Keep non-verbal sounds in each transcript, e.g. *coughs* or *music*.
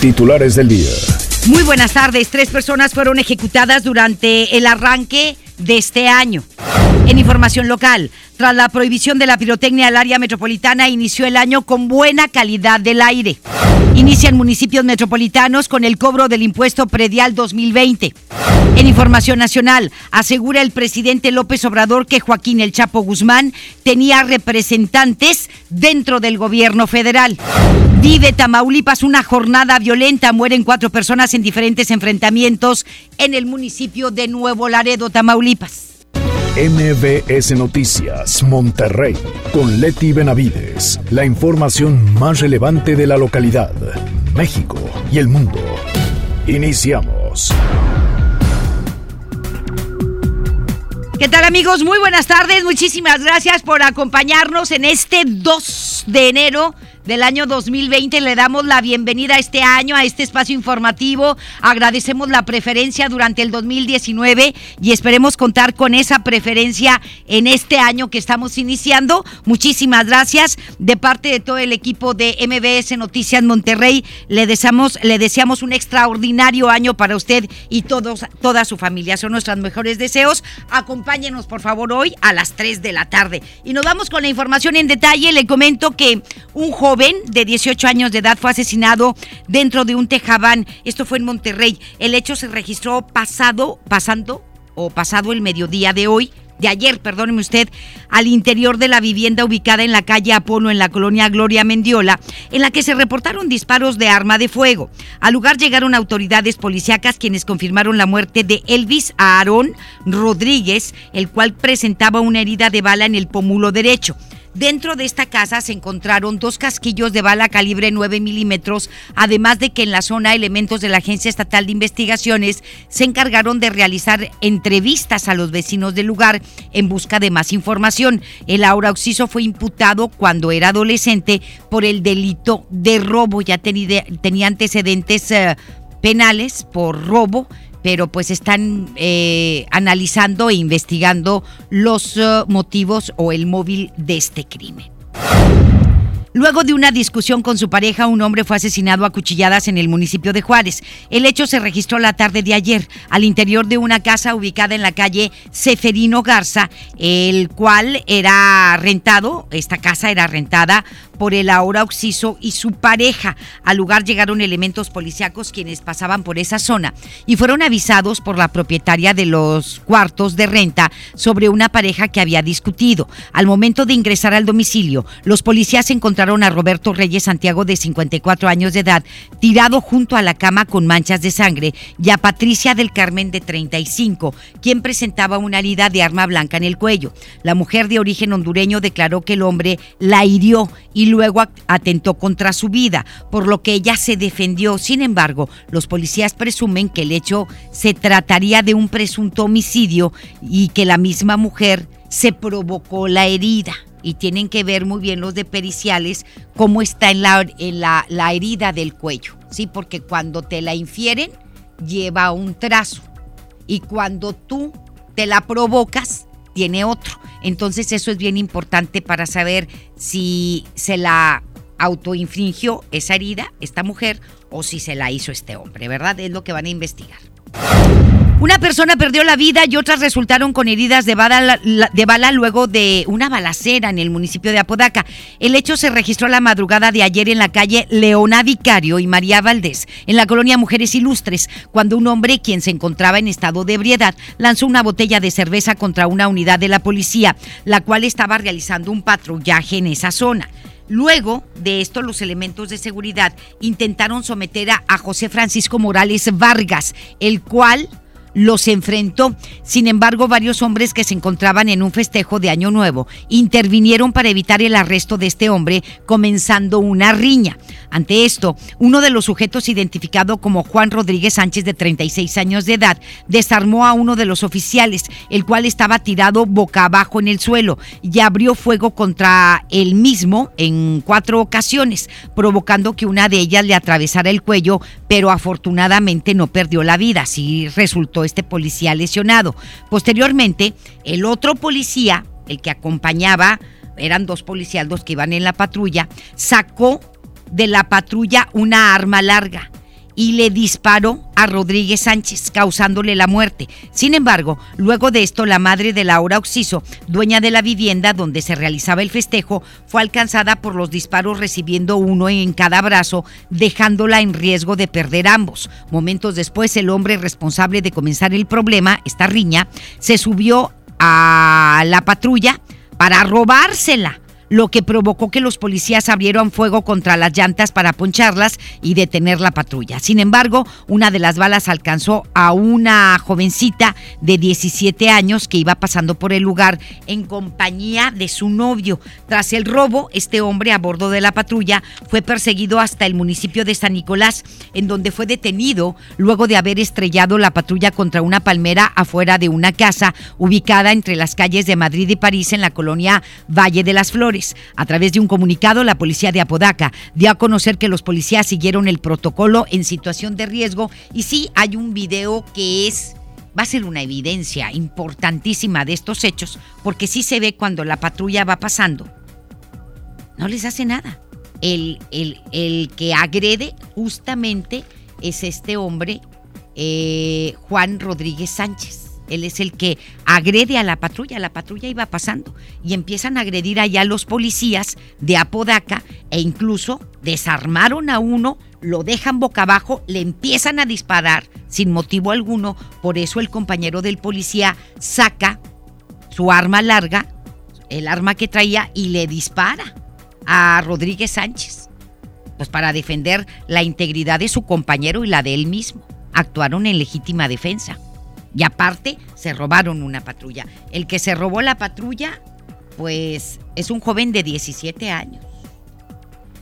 Titulares del día. Muy buenas tardes. Tres personas fueron ejecutadas durante el arranque de este año. En información local, tras la prohibición de la pirotecnia, el área metropolitana inició el año con buena calidad del aire. Inician municipios metropolitanos con el cobro del impuesto predial 2020. En información nacional, asegura el presidente López Obrador que Joaquín El Chapo Guzmán tenía representantes dentro del gobierno federal. Vive Tamaulipas una jornada violenta. Mueren cuatro personas en diferentes enfrentamientos en el municipio de Nuevo Laredo, Tamaulipas. MBS Noticias, Monterrey, con Leti Benavides. La información más relevante de la localidad, México y el mundo. Iniciamos. ¿Qué tal amigos? Muy buenas tardes. Muchísimas gracias por acompañarnos en este 2 de enero del año 2020. Le damos la bienvenida a este año, a este espacio informativo. Agradecemos la preferencia durante el 2019 y esperemos contar con esa preferencia en este año que estamos iniciando. Muchísimas gracias de parte de todo el equipo de MBS Noticias Monterrey. Le deseamos, le deseamos un extraordinario año para usted y todos, toda su familia. Son nuestros mejores deseos. Acompáñenos, por favor, hoy a las 3 de la tarde. Y nos vamos con la información en detalle. Le comento que un joven de 18 años de edad fue asesinado dentro de un tejabán. Esto fue en Monterrey. El hecho se registró pasado, pasando o pasado el mediodía de hoy de ayer, perdóneme usted, al interior de la vivienda ubicada en la calle Apolo en la colonia Gloria Mendiola, en la que se reportaron disparos de arma de fuego. Al lugar llegaron autoridades policíacas quienes confirmaron la muerte de Elvis Aarón Rodríguez, el cual presentaba una herida de bala en el pómulo derecho. Dentro de esta casa se encontraron dos casquillos de bala calibre 9 milímetros, además de que en la zona elementos de la Agencia Estatal de Investigaciones se encargaron de realizar entrevistas a los vecinos del lugar en busca de más información. El ahora Oxiso fue imputado cuando era adolescente por el delito de robo, ya tenía, tenía antecedentes eh, penales por robo pero pues están eh, analizando e investigando los uh, motivos o el móvil de este crimen. Luego de una discusión con su pareja, un hombre fue asesinado a cuchilladas en el municipio de Juárez. El hecho se registró la tarde de ayer al interior de una casa ubicada en la calle Seferino Garza, el cual era rentado, esta casa era rentada por el ahora Oxiso y su pareja. Al lugar llegaron elementos policíacos quienes pasaban por esa zona y fueron avisados por la propietaria de los cuartos de renta sobre una pareja que había discutido. Al momento de ingresar al domicilio, los policías encontraron a Roberto Reyes Santiago de 54 años de edad tirado junto a la cama con manchas de sangre y a Patricia del Carmen de 35, quien presentaba una herida de arma blanca en el cuello. La mujer de origen hondureño declaró que el hombre la hirió y luego atentó contra su vida, por lo que ella se defendió. Sin embargo, los policías presumen que el hecho se trataría de un presunto homicidio y que la misma mujer se provocó la herida. Y tienen que ver muy bien los de periciales cómo está en la, en la, la herida del cuello, ¿sí? Porque cuando te la infieren, lleva un trazo. Y cuando tú te la provocas, tiene otro. Entonces eso es bien importante para saber si se la autoinfringió esa herida, esta mujer, o si se la hizo este hombre, ¿verdad? Es lo que van a investigar. Una persona perdió la vida y otras resultaron con heridas de bala, luego de una balacera en el municipio de Apodaca. El hecho se registró la madrugada de ayer en la calle Leona Vicario y María Valdés, en la colonia Mujeres Ilustres, cuando un hombre, quien se encontraba en estado de ebriedad, lanzó una botella de cerveza contra una unidad de la policía, la cual estaba realizando un patrullaje en esa zona. Luego de esto, los elementos de seguridad intentaron someter a José Francisco Morales Vargas, el cual los enfrentó. Sin embargo, varios hombres que se encontraban en un festejo de Año Nuevo intervinieron para evitar el arresto de este hombre, comenzando una riña. Ante esto, uno de los sujetos identificado como Juan Rodríguez Sánchez, de 36 años de edad, desarmó a uno de los oficiales, el cual estaba tirado boca abajo en el suelo, y abrió fuego contra él mismo en cuatro ocasiones, provocando que una de ellas le atravesara el cuello, pero afortunadamente no perdió la vida, así resultó este policía lesionado. Posteriormente, el otro policía, el que acompañaba, eran dos policías los que iban en la patrulla, sacó de la patrulla una arma larga y le disparó a Rodríguez Sánchez, causándole la muerte. Sin embargo, luego de esto, la madre de Laura Oxiso, dueña de la vivienda donde se realizaba el festejo, fue alcanzada por los disparos recibiendo uno en cada brazo, dejándola en riesgo de perder ambos. Momentos después, el hombre responsable de comenzar el problema, esta riña, se subió a la patrulla para robársela lo que provocó que los policías abrieran fuego contra las llantas para poncharlas y detener la patrulla. Sin embargo, una de las balas alcanzó a una jovencita de 17 años que iba pasando por el lugar en compañía de su novio. Tras el robo, este hombre a bordo de la patrulla fue perseguido hasta el municipio de San Nicolás, en donde fue detenido luego de haber estrellado la patrulla contra una palmera afuera de una casa ubicada entre las calles de Madrid y París en la colonia Valle de las Flores. A través de un comunicado, la policía de Apodaca dio a conocer que los policías siguieron el protocolo en situación de riesgo y sí hay un video que es va a ser una evidencia importantísima de estos hechos, porque sí se ve cuando la patrulla va pasando. No les hace nada. El, el, que agrede justamente es este hombre, eh, Juan Rodríguez Sánchez. Él es el que agrede a la patrulla. La patrulla iba pasando y empiezan a agredir allá los policías de Apodaca e incluso desarmaron a uno, lo dejan boca abajo, le empiezan a disparar sin motivo alguno. Por eso el compañero del policía saca su arma larga, el arma que traía, y le dispara a Rodríguez Sánchez. Pues para defender la integridad de su compañero y la de él mismo. Actuaron en legítima defensa. Y aparte, se robaron una patrulla. El que se robó la patrulla, pues es un joven de 17 años.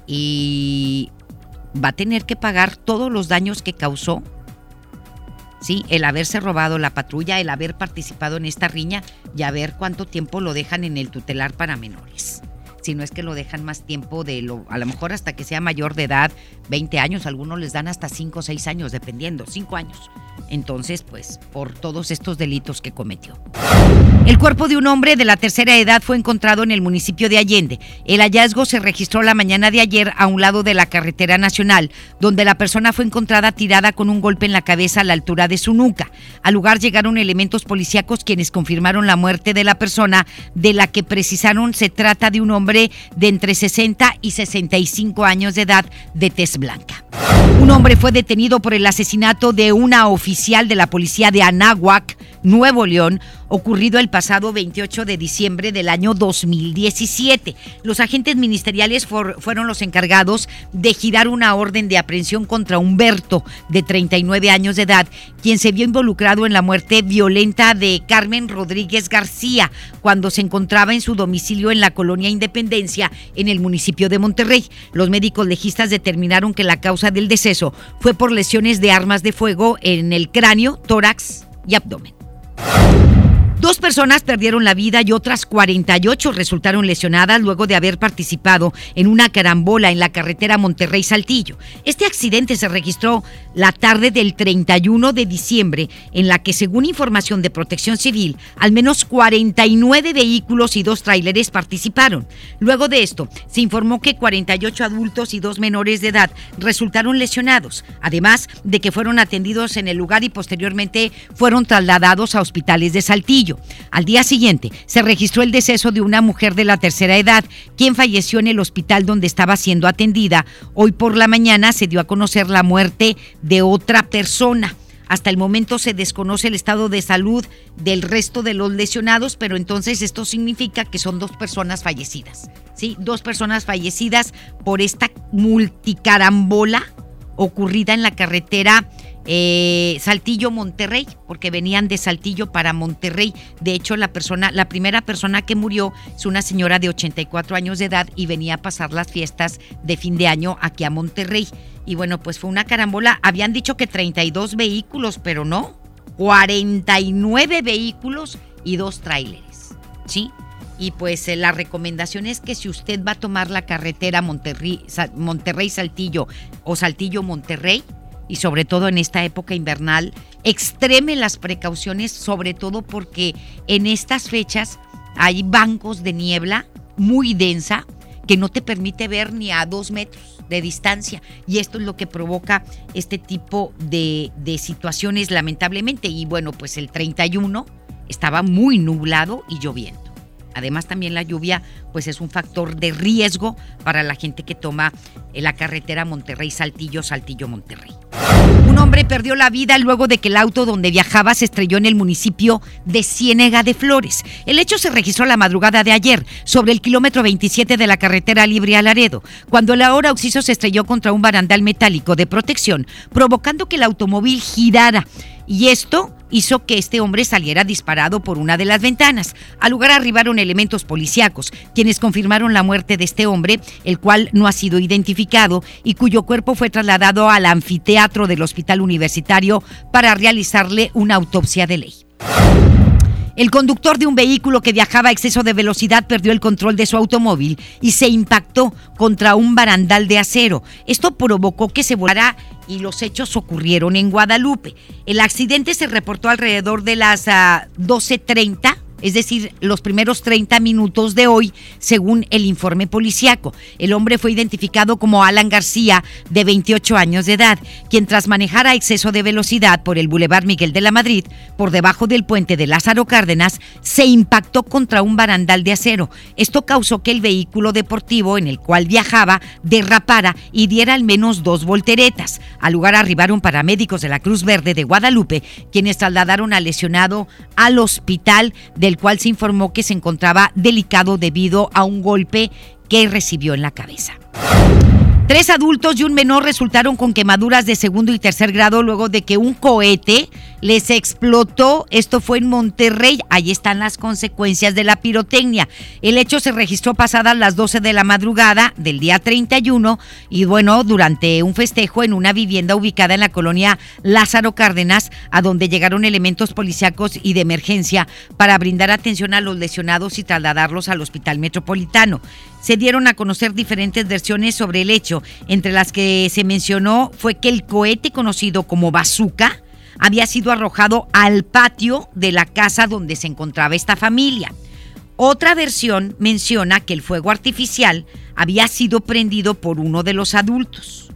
Y va a tener que pagar todos los daños que causó. Sí, el haberse robado la patrulla, el haber participado en esta riña y a ver cuánto tiempo lo dejan en el tutelar para menores si no es que lo dejan más tiempo de lo, a lo mejor hasta que sea mayor de edad, 20 años, algunos les dan hasta 5 o 6 años, dependiendo, 5 años. Entonces, pues, por todos estos delitos que cometió. El cuerpo de un hombre de la tercera edad fue encontrado en el municipio de Allende. El hallazgo se registró la mañana de ayer a un lado de la carretera nacional, donde la persona fue encontrada tirada con un golpe en la cabeza a la altura de su nuca. Al lugar llegaron elementos policíacos quienes confirmaron la muerte de la persona, de la que precisaron se trata de un hombre de entre 60 y 65 años de edad de tez blanca. Un hombre fue detenido por el asesinato de una oficial de la policía de Anáhuac, Nuevo León, ocurrido el pasado 28 de diciembre del año 2017. Los agentes ministeriales fueron los encargados de girar una orden de aprehensión contra Humberto, de 39 años de edad, quien se vio involucrado en la muerte violenta de Carmen Rodríguez García cuando se encontraba en su domicilio en la colonia Independencia, en el municipio de Monterrey. Los médicos legistas determinaron que la causa del deceso fue por lesiones de armas de fuego en el cráneo, tórax y abdomen. Thank you. Dos personas perdieron la vida y otras 48 resultaron lesionadas luego de haber participado en una carambola en la carretera Monterrey-Saltillo. Este accidente se registró la tarde del 31 de diciembre, en la que, según información de Protección Civil, al menos 49 vehículos y dos tráileres participaron. Luego de esto, se informó que 48 adultos y dos menores de edad resultaron lesionados, además de que fueron atendidos en el lugar y posteriormente fueron trasladados a hospitales de Saltillo. Al día siguiente se registró el deceso de una mujer de la tercera edad, quien falleció en el hospital donde estaba siendo atendida. Hoy por la mañana se dio a conocer la muerte de otra persona. Hasta el momento se desconoce el estado de salud del resto de los lesionados, pero entonces esto significa que son dos personas fallecidas. ¿sí? Dos personas fallecidas por esta multicarambola ocurrida en la carretera eh, Saltillo Monterrey, porque venían de Saltillo para Monterrey. De hecho, la persona, la primera persona que murió es una señora de 84 años de edad y venía a pasar las fiestas de fin de año aquí a Monterrey. Y bueno, pues fue una carambola. Habían dicho que 32 vehículos, pero no. 49 vehículos y dos tráileres. ¿Sí? Y pues eh, la recomendación es que si usted va a tomar la carretera Monterrey-Saltillo o Saltillo-Monterrey, y sobre todo en esta época invernal, extreme las precauciones, sobre todo porque en estas fechas hay bancos de niebla muy densa que no te permite ver ni a dos metros de distancia. Y esto es lo que provoca este tipo de, de situaciones, lamentablemente. Y bueno, pues el 31 estaba muy nublado y lloviendo. Además también la lluvia pues es un factor de riesgo para la gente que toma eh, la carretera Monterrey-Saltillo, Saltillo-Monterrey. Un hombre perdió la vida luego de que el auto donde viajaba se estrelló en el municipio de Ciénega de Flores. El hecho se registró la madrugada de ayer sobre el kilómetro 27 de la carretera Libre a Laredo, cuando el ahora Oxiso se estrelló contra un barandal metálico de protección, provocando que el automóvil girara. Y esto hizo que este hombre saliera disparado por una de las ventanas. Al lugar arribaron elementos policíacos, quienes confirmaron la muerte de este hombre, el cual no ha sido identificado y cuyo cuerpo fue trasladado al anfiteatro del Hospital Universitario para realizarle una autopsia de ley. El conductor de un vehículo que viajaba a exceso de velocidad perdió el control de su automóvil y se impactó contra un barandal de acero. Esto provocó que se volara y los hechos ocurrieron en Guadalupe. El accidente se reportó alrededor de las 12.30 ah, es decir, los primeros 30 minutos de hoy, según el informe policiaco. El hombre fue identificado como Alan García, de 28 años de edad, quien tras manejar a exceso de velocidad por el Boulevard Miguel de la Madrid, por debajo del puente de Lázaro Cárdenas, se impactó contra un barandal de acero. Esto causó que el vehículo deportivo en el cual viajaba derrapara y diera al menos dos volteretas. Al lugar arribaron paramédicos de la Cruz Verde de Guadalupe, quienes trasladaron al lesionado al hospital de cual se informó que se encontraba delicado debido a un golpe que recibió en la cabeza. Tres adultos y un menor resultaron con quemaduras de segundo y tercer grado luego de que un cohete les explotó. Esto fue en Monterrey. Ahí están las consecuencias de la pirotecnia. El hecho se registró pasadas las 12 de la madrugada del día 31 y bueno, durante un festejo en una vivienda ubicada en la colonia Lázaro Cárdenas, a donde llegaron elementos policíacos y de emergencia para brindar atención a los lesionados y trasladarlos al hospital metropolitano se dieron a conocer diferentes versiones sobre el hecho. Entre las que se mencionó fue que el cohete conocido como bazooka había sido arrojado al patio de la casa donde se encontraba esta familia. Otra versión menciona que el fuego artificial había sido prendido por uno de los adultos,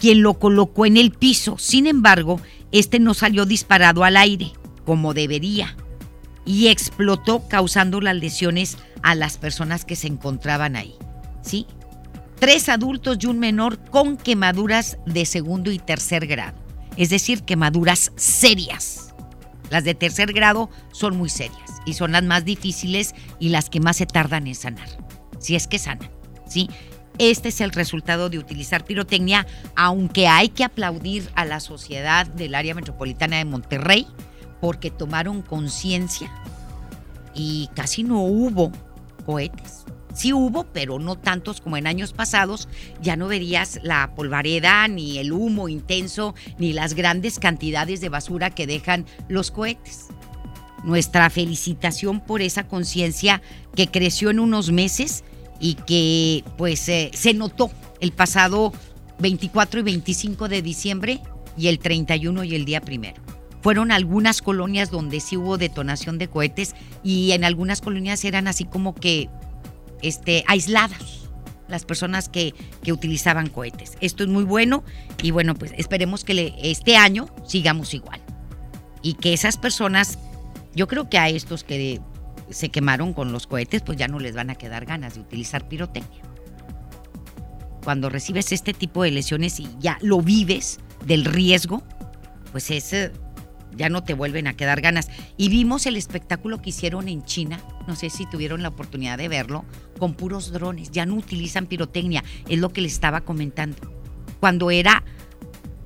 quien lo colocó en el piso. Sin embargo, este no salió disparado al aire, como debería y explotó causando las lesiones a las personas que se encontraban ahí. ¿Sí? Tres adultos y un menor con quemaduras de segundo y tercer grado, es decir, quemaduras serias. Las de tercer grado son muy serias y son las más difíciles y las que más se tardan en sanar, si es que sanan, ¿sí? Este es el resultado de utilizar pirotecnia, aunque hay que aplaudir a la sociedad del área metropolitana de Monterrey, porque tomaron conciencia y casi no hubo cohetes. Sí hubo, pero no tantos como en años pasados. Ya no verías la polvareda, ni el humo intenso, ni las grandes cantidades de basura que dejan los cohetes. Nuestra felicitación por esa conciencia que creció en unos meses y que pues eh, se notó el pasado 24 y 25 de diciembre y el 31 y el día primero fueron algunas colonias donde sí hubo detonación de cohetes y en algunas colonias eran así como que este, aisladas las personas que, que utilizaban cohetes. Esto es muy bueno y bueno, pues esperemos que este año sigamos igual. Y que esas personas, yo creo que a estos que se quemaron con los cohetes, pues ya no les van a quedar ganas de utilizar pirotecnia. Cuando recibes este tipo de lesiones y ya lo vives del riesgo, pues es eh, ya no te vuelven a quedar ganas. Y vimos el espectáculo que hicieron en China, no sé si tuvieron la oportunidad de verlo, con puros drones, ya no utilizan pirotecnia, es lo que les estaba comentando. Cuando era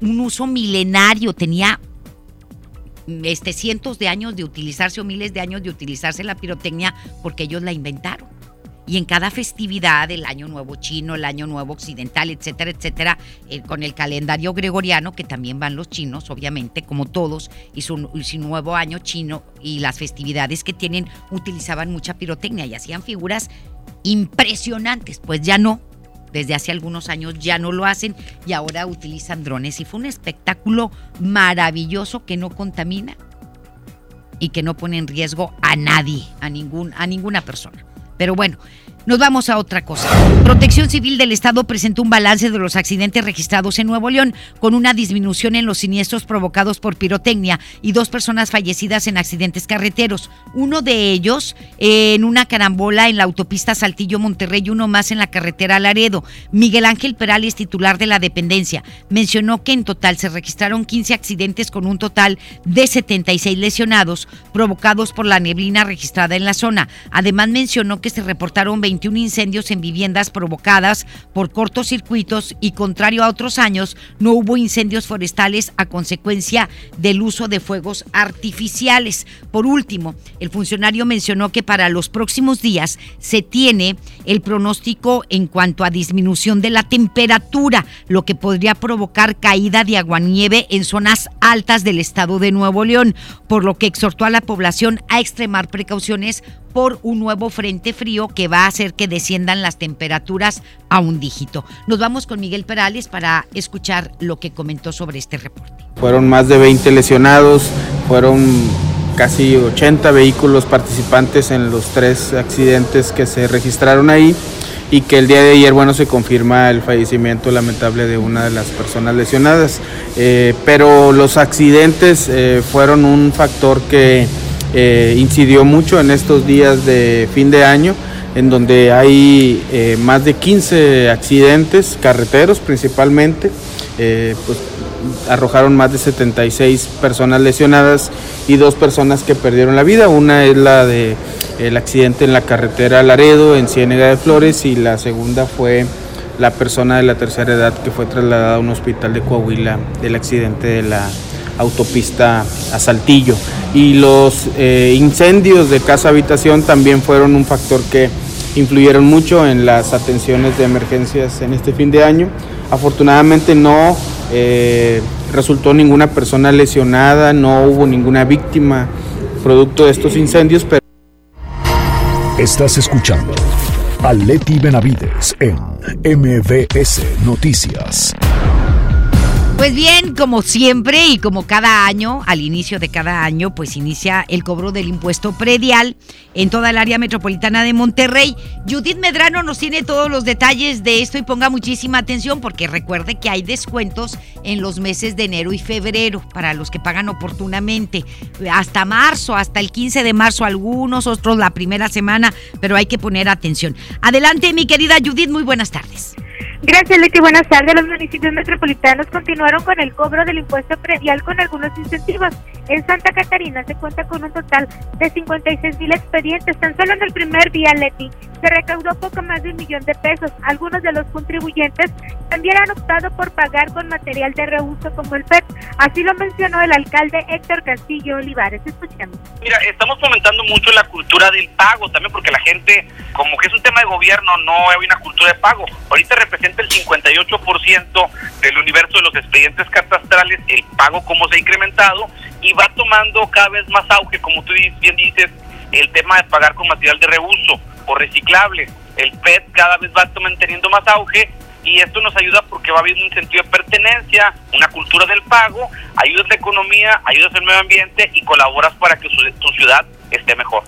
un uso milenario, tenía este, cientos de años de utilizarse o miles de años de utilizarse la pirotecnia porque ellos la inventaron. Y en cada festividad, el Año Nuevo Chino, el Año Nuevo Occidental, etcétera, etcétera, eh, con el calendario gregoriano, que también van los chinos, obviamente, como todos, y su, y su nuevo año chino y las festividades que tienen, utilizaban mucha pirotecnia y hacían figuras impresionantes. Pues ya no, desde hace algunos años ya no lo hacen y ahora utilizan drones. Y fue un espectáculo maravilloso que no contamina y que no pone en riesgo a nadie, a, ningún, a ninguna persona. Pero bueno, nos vamos a otra cosa. Protección Civil del Estado presentó un balance de los accidentes registrados en Nuevo León, con una disminución en los siniestros provocados por pirotecnia y dos personas fallecidas en accidentes carreteros. Uno de ellos en una carambola en la autopista Saltillo-Monterrey y uno más en la carretera Laredo. Miguel Ángel Perales, titular de la dependencia, mencionó que en total se registraron 15 accidentes con un total de 76 lesionados provocados por la neblina registrada en la zona. Además mencionó que se reportaron 20 21 incendios en viviendas provocadas por cortocircuitos y contrario a otros años, no hubo incendios forestales a consecuencia del uso de fuegos artificiales. Por último, el funcionario mencionó que para los próximos días se tiene el pronóstico en cuanto a disminución de la temperatura, lo que podría provocar caída de aguanieve en zonas altas del estado de Nuevo León, por lo que exhortó a la población a extremar precauciones por un nuevo frente frío que va a que desciendan las temperaturas a un dígito. Nos vamos con Miguel Perales para escuchar lo que comentó sobre este reporte. Fueron más de 20 lesionados, fueron casi 80 vehículos participantes en los tres accidentes que se registraron ahí y que el día de ayer, bueno, se confirma el fallecimiento lamentable de una de las personas lesionadas. Eh, pero los accidentes eh, fueron un factor que eh, incidió mucho en estos días de fin de año, en donde hay eh, más de 15 accidentes carreteros principalmente, eh, pues arrojaron más de 76 personas lesionadas y dos personas que perdieron la vida. Una es la de el accidente en la carretera Laredo en Ciénega de Flores y la segunda fue la persona de la tercera edad que fue trasladada a un hospital de Coahuila del accidente de la autopista a Saltillo. Y los eh, incendios de casa habitación también fueron un factor que influyeron mucho en las atenciones de emergencias en este fin de año. Afortunadamente no eh, resultó ninguna persona lesionada, no hubo ninguna víctima producto de estos incendios. Pero... Estás escuchando a Leti Benavides en MBS Noticias. Pues bien, como siempre y como cada año, al inicio de cada año, pues inicia el cobro del impuesto predial en toda el área metropolitana de Monterrey. Judith Medrano nos tiene todos los detalles de esto y ponga muchísima atención porque recuerde que hay descuentos en los meses de enero y febrero para los que pagan oportunamente. Hasta marzo, hasta el 15 de marzo algunos, otros la primera semana, pero hay que poner atención. Adelante, mi querida Judith, muy buenas tardes. Gracias, Leti. Buenas tardes. Los municipios metropolitanos continuaron con el cobro del impuesto predial con algunos incentivos. En Santa Catarina se cuenta con un total de 56 mil expedientes. Tan solo en el primer día, Leti, se recaudó poco más de un millón de pesos. Algunos de los contribuyentes también han optado por pagar con material de reuso como el PET. Así lo mencionó el alcalde Héctor Castillo Olivares. Escuchemos. Mira, estamos fomentando mucho la cultura del pago también porque la gente, como que es un tema de gobierno, no hay una cultura de pago. Ahorita representa el 58% del universo de los expedientes catastrales, el pago como se ha incrementado y va tomando cada vez más auge, como tú bien dices, el tema de pagar con material de reuso o reciclable. El PET cada vez va teniendo más auge y esto nos ayuda porque va habiendo un sentido de pertenencia, una cultura del pago, ayudas la economía, ayudas el medio ambiente y colaboras para que tu ciudad esté mejor.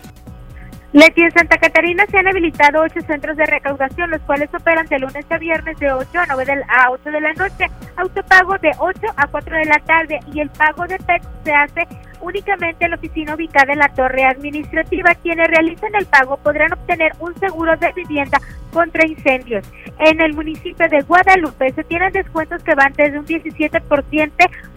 Leti, en Santa Catarina se han habilitado ocho centros de recaudación, los cuales operan de lunes a viernes de 8 a 9 de, a 8 de la noche, autopago de 8 a 4 de la tarde y el pago de PET se hace únicamente en la oficina ubicada en la torre administrativa. Quienes realicen el pago podrán obtener un seguro de vivienda contra incendios. En el municipio de Guadalupe se tienen descuentos que van desde un 17%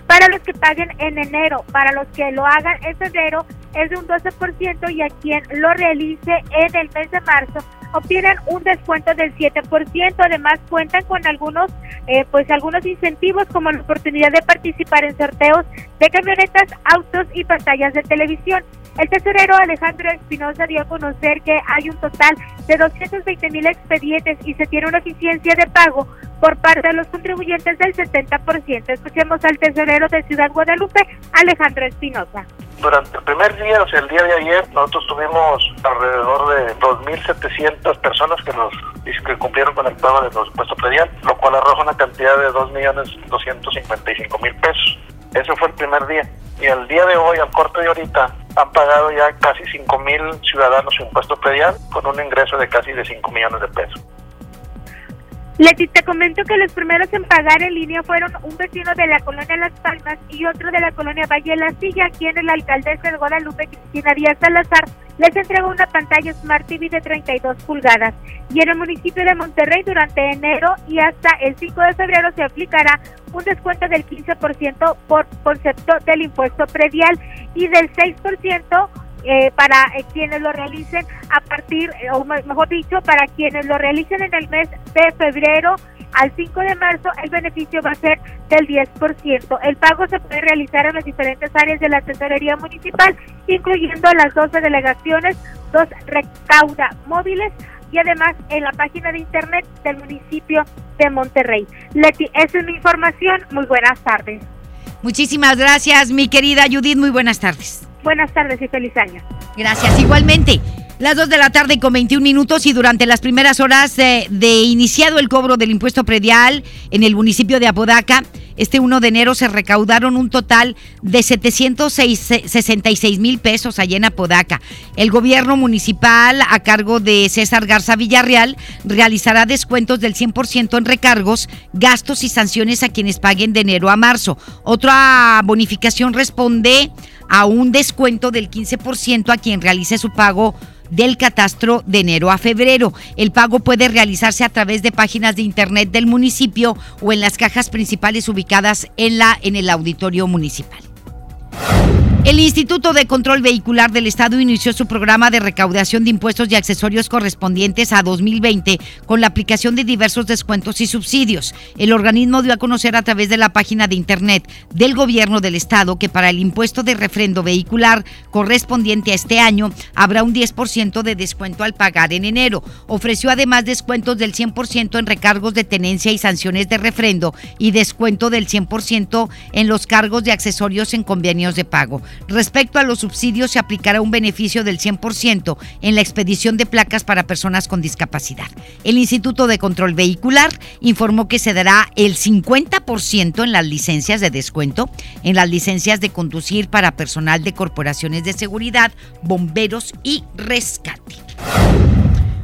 para los que paguen en enero, para los que lo hagan en febrero es de un 12% y a quien lo realice en el mes de marzo obtienen un descuento del 7%. Además, cuentan con algunos, eh, pues algunos incentivos como la oportunidad de participar en sorteos de camionetas, autos y pantallas de televisión. El tesorero Alejandro Espinosa dio a conocer que hay un total de 220 mil expedientes y se tiene una eficiencia de pago por parte de los contribuyentes del 70%. Escuchemos al tesorero de Ciudad Guadalupe, Alejandro Espinosa. Durante el primer el día de ayer, nosotros tuvimos alrededor de 2.700 personas que nos que cumplieron con el pago de los impuestos predial, lo cual arroja una cantidad de 2.255.000 pesos. Ese fue el primer día. Y el día de hoy, al corte de ahorita, han pagado ya casi 5 mil ciudadanos su impuesto predial con un ingreso de casi de 5 millones de pesos. Leti, te comento que los primeros en pagar en línea fueron un vecino de la colonia Las Palmas y otro de la colonia Valle de la Silla, quien el alcaldesa de Guadalupe, Cristina Díaz Salazar, les entregó una pantalla Smart TV de 32 pulgadas. Y en el municipio de Monterrey, durante enero y hasta el 5 de febrero, se aplicará un descuento del 15% por concepto del impuesto predial y del 6% eh, para eh, quienes lo realicen a partir, eh, o mejor dicho, para quienes lo realicen en el mes de febrero al 5 de marzo, el beneficio va a ser del 10%. El pago se puede realizar en las diferentes áreas de la tesorería municipal, incluyendo las 12 delegaciones, dos recauda móviles y además en la página de internet del municipio de Monterrey. Leti, esa es mi información. Muy buenas tardes. Muchísimas gracias, mi querida Judith. Muy buenas tardes. Buenas tardes y feliz año. Gracias, igualmente. Las 2 de la tarde con 21 minutos y durante las primeras horas de, de, iniciado el cobro del impuesto predial en el municipio de Apodaca, este 1 de enero se recaudaron un total de 766 mil pesos allá en Apodaca. El gobierno municipal, a cargo de César Garza Villarreal, realizará descuentos del 100% en recargos, gastos y sanciones a quienes paguen de enero a marzo. Otra bonificación responde a un descuento del 15% a quien realice su pago del catastro de enero a febrero. El pago puede realizarse a través de páginas de internet del municipio o en las cajas principales ubicadas en la en el auditorio municipal. El Instituto de Control Vehicular del Estado inició su programa de recaudación de impuestos y accesorios correspondientes a 2020 con la aplicación de diversos descuentos y subsidios. El organismo dio a conocer a través de la página de Internet del Gobierno del Estado que para el impuesto de refrendo vehicular correspondiente a este año habrá un 10% de descuento al pagar en enero. Ofreció además descuentos del 100% en recargos de tenencia y sanciones de refrendo y descuento del 100% en los cargos de accesorios en convenios de pago. Respecto a los subsidios, se aplicará un beneficio del 100% en la expedición de placas para personas con discapacidad. El Instituto de Control Vehicular informó que se dará el 50% en las licencias de descuento, en las licencias de conducir para personal de corporaciones de seguridad, bomberos y rescate.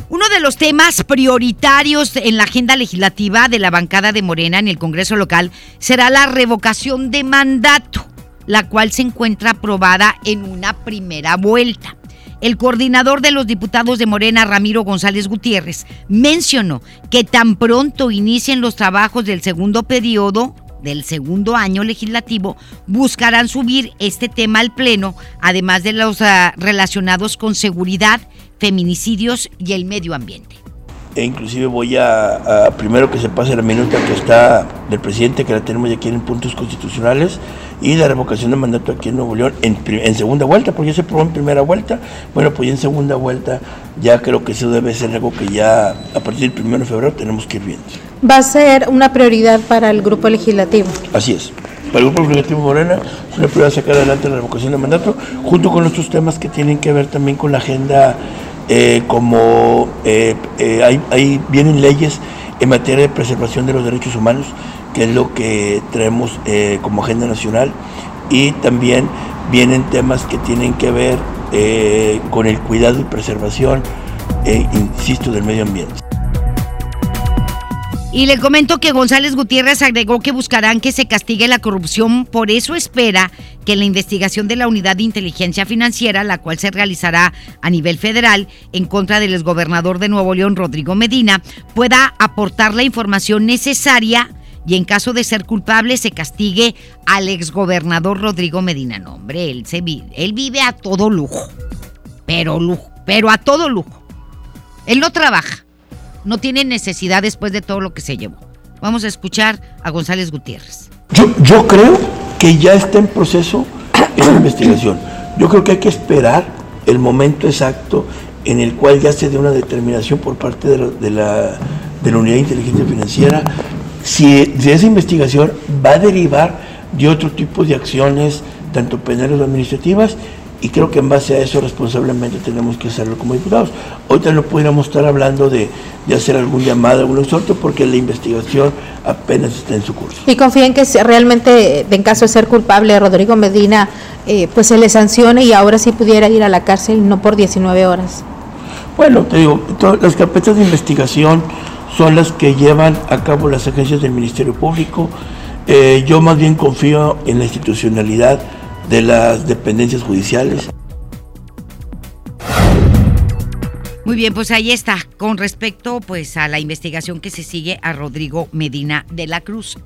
Uno de los temas prioritarios en la agenda legislativa de la bancada de Morena en el Congreso local será la revocación de mandato la cual se encuentra aprobada en una primera vuelta. El coordinador de los diputados de Morena, Ramiro González Gutiérrez, mencionó que tan pronto inicien los trabajos del segundo periodo, del segundo año legislativo, buscarán subir este tema al Pleno, además de los uh, relacionados con seguridad, feminicidios y el medio ambiente e inclusive voy a, a, primero que se pase la minuta que está del presidente, que la tenemos ya aquí en puntos constitucionales, y la revocación de mandato aquí en Nuevo León en, en segunda vuelta, porque ya se probó en primera vuelta, bueno, pues ya en segunda vuelta ya creo que eso debe ser algo que ya a partir del 1 de febrero tenemos que ir viendo. Va a ser una prioridad para el grupo legislativo. Así es. Para el Grupo Legislativo Morena es una prioridad sacar adelante la revocación de mandato, junto con otros temas que tienen que ver también con la agenda eh, como eh, eh, hay, hay, vienen leyes en materia de preservación de los derechos humanos, que es lo que traemos como agenda nacional, y también vienen temas que tienen que ver con el cuidado y preservación, insisto, del medio ambiente. Y le comento que González Gutiérrez agregó que buscarán que se castigue la corrupción, por eso espera que la investigación de la Unidad de Inteligencia Financiera, la cual se realizará a nivel federal en contra del exgobernador de Nuevo León, Rodrigo Medina, pueda aportar la información necesaria y en caso de ser culpable se castigue al exgobernador Rodrigo Medina. No, hombre, él, se vive, él vive a todo lujo, pero lujo, pero a todo lujo. Él no trabaja, no tiene necesidad después de todo lo que se llevó. Vamos a escuchar a González Gutiérrez. Yo, yo creo que ya está en proceso esa *coughs* investigación. Yo creo que hay que esperar el momento exacto en el cual ya se dé una determinación por parte de la, de la, de la Unidad de Inteligencia Financiera si, si esa investigación va a derivar de otro tipo de acciones, tanto penales o administrativas, y creo que en base a eso responsablemente tenemos que hacerlo como diputados. Ahorita no pudiéramos estar hablando de, de hacer algún llamado, algún exhorto, porque la investigación apenas está en su curso. Y confíen que realmente, en caso de ser culpable, Rodrigo Medina, eh, pues se le sancione y ahora sí pudiera ir a la cárcel, no por 19 horas. Bueno, te digo, las carpetas de investigación son las que llevan a cabo las agencias del Ministerio Público. Eh, yo más bien confío en la institucionalidad de las dependencias judiciales. Muy bien, pues ahí está, con respecto pues a la investigación que se sigue a Rodrigo Medina de la Cruz,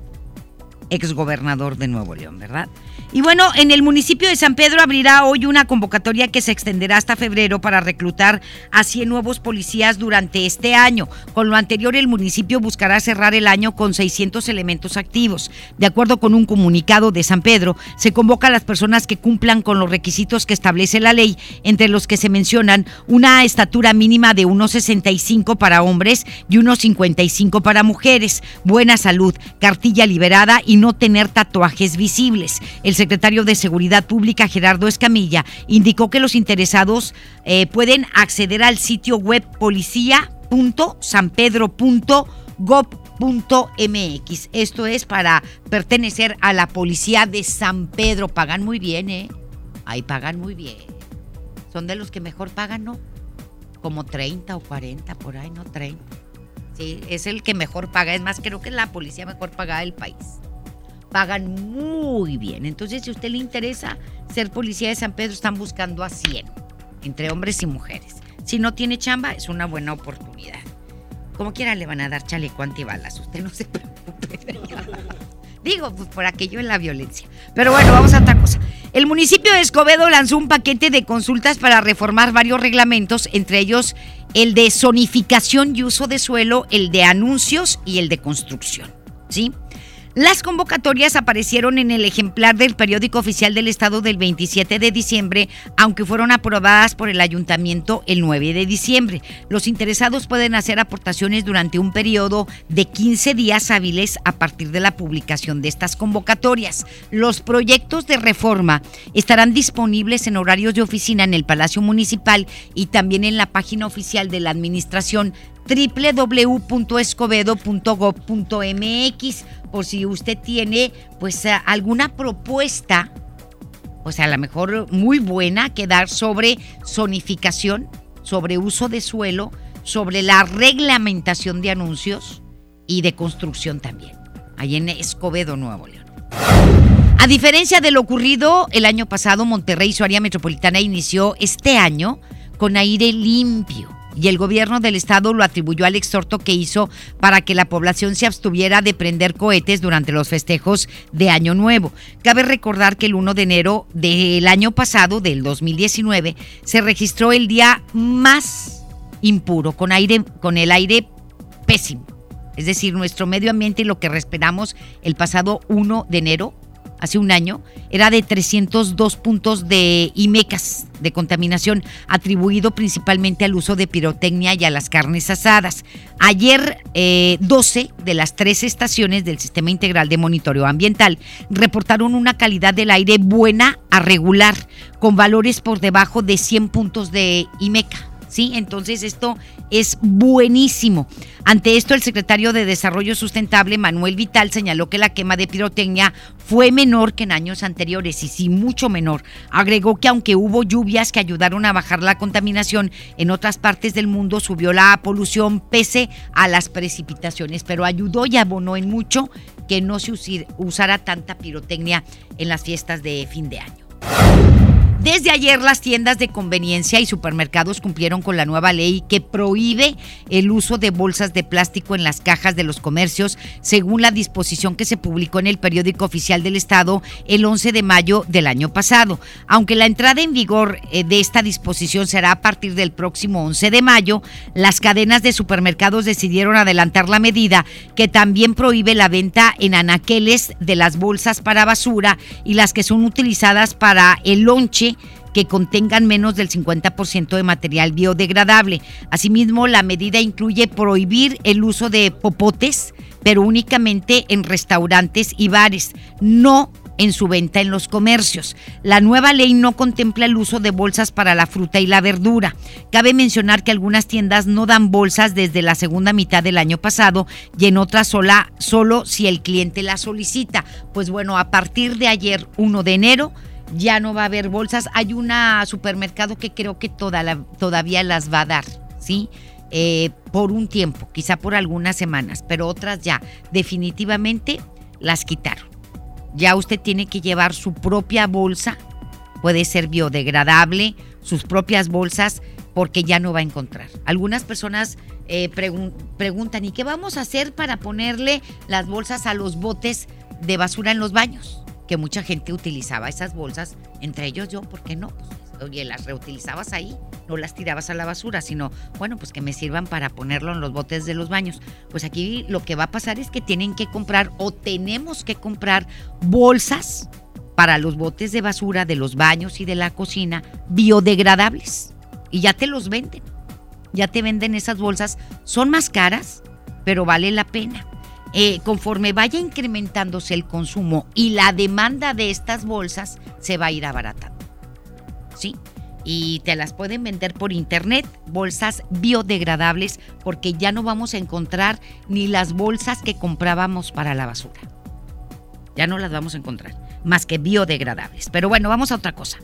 exgobernador de Nuevo León, ¿verdad? Y bueno, en el municipio de San Pedro abrirá hoy una convocatoria que se extenderá hasta febrero para reclutar a 100 nuevos policías durante este año. Con lo anterior, el municipio buscará cerrar el año con 600 elementos activos. De acuerdo con un comunicado de San Pedro, se convoca a las personas que cumplan con los requisitos que establece la ley, entre los que se mencionan una estatura mínima de 1,65 para hombres y 1,55 para mujeres, buena salud, cartilla liberada y no tener tatuajes visibles. El secretario de Seguridad Pública, Gerardo Escamilla, indicó que los interesados eh, pueden acceder al sitio web policía.sanpedro.gov.mx. Esto es para pertenecer a la policía de San Pedro. Pagan muy bien, ¿eh? Ahí pagan muy bien. Son de los que mejor pagan, ¿no? Como 30 o 40 por ahí, ¿no? 30. Sí, es el que mejor paga. Es más, creo que es la policía mejor pagada del país pagan muy bien. Entonces, si a usted le interesa ser policía de San Pedro, están buscando a 100, entre hombres y mujeres. Si no tiene chamba, es una buena oportunidad. Como quiera le van a dar chaleco antibalas, usted no se preocupe. *laughs* Digo, pues por aquello en la violencia. Pero bueno, vamos a otra cosa. El municipio de Escobedo lanzó un paquete de consultas para reformar varios reglamentos, entre ellos el de zonificación y uso de suelo, el de anuncios y el de construcción. ¿Sí? Las convocatorias aparecieron en el ejemplar del periódico oficial del Estado del 27 de diciembre, aunque fueron aprobadas por el ayuntamiento el 9 de diciembre. Los interesados pueden hacer aportaciones durante un periodo de 15 días hábiles a partir de la publicación de estas convocatorias. Los proyectos de reforma estarán disponibles en horarios de oficina en el Palacio Municipal y también en la página oficial de la Administración www.escobedo.gov.mx por si usted tiene pues eh, alguna propuesta, pues a lo mejor muy buena que dar sobre zonificación, sobre uso de suelo, sobre la reglamentación de anuncios y de construcción también, ahí en Escobedo, Nuevo León. A diferencia de lo ocurrido el año pasado, Monterrey, su área metropolitana, inició este año con aire limpio y el gobierno del estado lo atribuyó al exhorto que hizo para que la población se abstuviera de prender cohetes durante los festejos de Año Nuevo. Cabe recordar que el 1 de enero del año pasado, del 2019, se registró el día más impuro, con aire, con el aire pésimo. Es decir, nuestro medio ambiente y lo que respiramos el pasado 1 de enero hace un año, era de 302 puntos de IMECAS de contaminación, atribuido principalmente al uso de pirotecnia y a las carnes asadas. Ayer, eh, 12 de las tres estaciones del Sistema Integral de Monitoreo Ambiental reportaron una calidad del aire buena a regular, con valores por debajo de 100 puntos de IMECA. ¿Sí? Entonces esto es buenísimo. Ante esto, el secretario de Desarrollo Sustentable, Manuel Vital, señaló que la quema de pirotecnia fue menor que en años anteriores y sí mucho menor. Agregó que aunque hubo lluvias que ayudaron a bajar la contaminación, en otras partes del mundo subió la polución pese a las precipitaciones, pero ayudó y abonó en mucho que no se usara tanta pirotecnia en las fiestas de fin de año. Desde ayer las tiendas de conveniencia y supermercados cumplieron con la nueva ley que prohíbe el uso de bolsas de plástico en las cajas de los comercios, según la disposición que se publicó en el periódico oficial del Estado el 11 de mayo del año pasado. Aunque la entrada en vigor eh, de esta disposición será a partir del próximo 11 de mayo, las cadenas de supermercados decidieron adelantar la medida que también prohíbe la venta en anaqueles de las bolsas para basura y las que son utilizadas para el lonche que contengan menos del 50% de material biodegradable. Asimismo, la medida incluye prohibir el uso de popotes, pero únicamente en restaurantes y bares, no en su venta en los comercios. La nueva ley no contempla el uso de bolsas para la fruta y la verdura. Cabe mencionar que algunas tiendas no dan bolsas desde la segunda mitad del año pasado y en otras sola, solo si el cliente la solicita. Pues bueno, a partir de ayer, 1 de enero, ya no va a haber bolsas. Hay un supermercado que creo que todavía las va a dar, ¿sí? Eh, por un tiempo, quizá por algunas semanas, pero otras ya definitivamente las quitaron. Ya usted tiene que llevar su propia bolsa, puede ser biodegradable, sus propias bolsas, porque ya no va a encontrar. Algunas personas eh, preguntan, ¿y qué vamos a hacer para ponerle las bolsas a los botes de basura en los baños? Que mucha gente utilizaba esas bolsas, entre ellos yo, ¿por qué no? Pues, oye, las reutilizabas ahí, no las tirabas a la basura, sino, bueno, pues que me sirvan para ponerlo en los botes de los baños. Pues aquí lo que va a pasar es que tienen que comprar o tenemos que comprar bolsas para los botes de basura de los baños y de la cocina biodegradables. Y ya te los venden. Ya te venden esas bolsas. Son más caras, pero vale la pena. Eh, conforme vaya incrementándose el consumo y la demanda de estas bolsas, se va a ir abaratando. ¿Sí? Y te las pueden vender por internet, bolsas biodegradables, porque ya no vamos a encontrar ni las bolsas que comprábamos para la basura. Ya no las vamos a encontrar más que biodegradables. Pero bueno, vamos a otra cosa.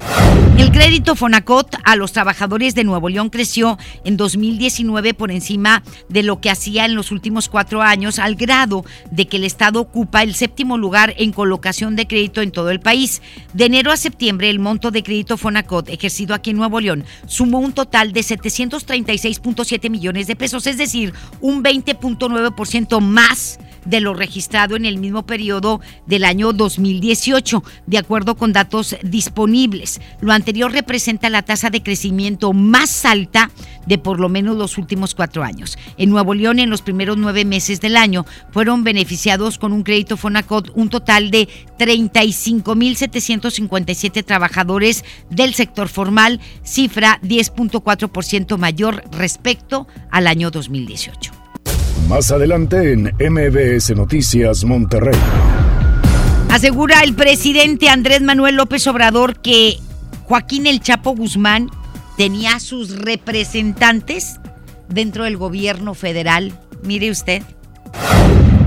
El crédito Fonacot a los trabajadores de Nuevo León creció en 2019 por encima de lo que hacía en los últimos cuatro años, al grado de que el Estado ocupa el séptimo lugar en colocación de crédito en todo el país. De enero a septiembre, el monto de crédito Fonacot ejercido aquí en Nuevo León sumó un total de 736.7 millones de pesos, es decir, un 20.9% más de lo registrado en el mismo periodo del año 2018, de acuerdo con datos disponibles. Lo anterior representa la tasa de crecimiento más alta de por lo menos los últimos cuatro años. En Nuevo León, en los primeros nueve meses del año, fueron beneficiados con un crédito Fonacot un total de 35.757 trabajadores del sector formal, cifra 10.4% mayor respecto al año 2018. Más adelante en MBS Noticias Monterrey. Asegura el presidente Andrés Manuel López Obrador que Joaquín El Chapo Guzmán tenía sus representantes dentro del gobierno federal. Mire usted.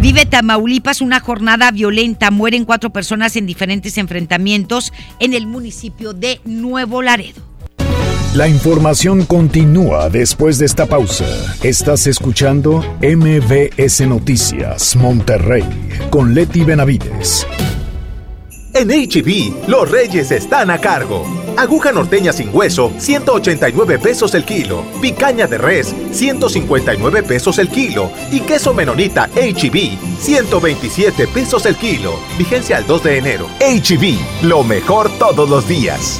Vive Tamaulipas una jornada violenta. Mueren cuatro personas en diferentes enfrentamientos en el municipio de Nuevo Laredo. La información continúa después de esta pausa. Estás escuchando MBS Noticias Monterrey con Leti Benavides. En HB, e los reyes están a cargo. Aguja norteña sin hueso, 189 pesos el kilo. Picaña de res, 159 pesos el kilo. Y queso menonita HB, e 127 pesos el kilo. Vigencia al 2 de enero. HB, e lo mejor todos los días.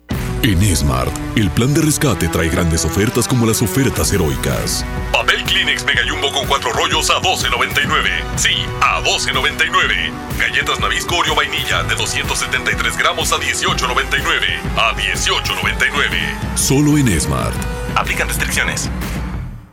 En Smart, el plan de rescate trae grandes ofertas como las ofertas heroicas. Papel Kleenex Mega Jumbo con cuatro rollos a 12.99. Sí, a 12.99. Galletas Nabisco Oreo Vainilla de 273 gramos a 18.99. A 18.99. Solo en Smart. Aplican restricciones.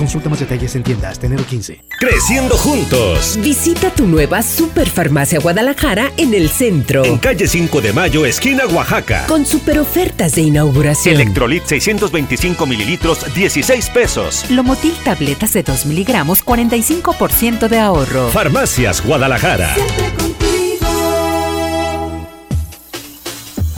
Consulta más detalles en tiendas hasta enero 15. Creciendo juntos. Visita tu nueva Superfarmacia Guadalajara en el centro. En calle 5 de Mayo, esquina Oaxaca. Con super ofertas de inauguración. Electrolit 625 mililitros, 16 pesos. Lomotil tabletas de 2 miligramos, 45% de ahorro. Farmacias Guadalajara.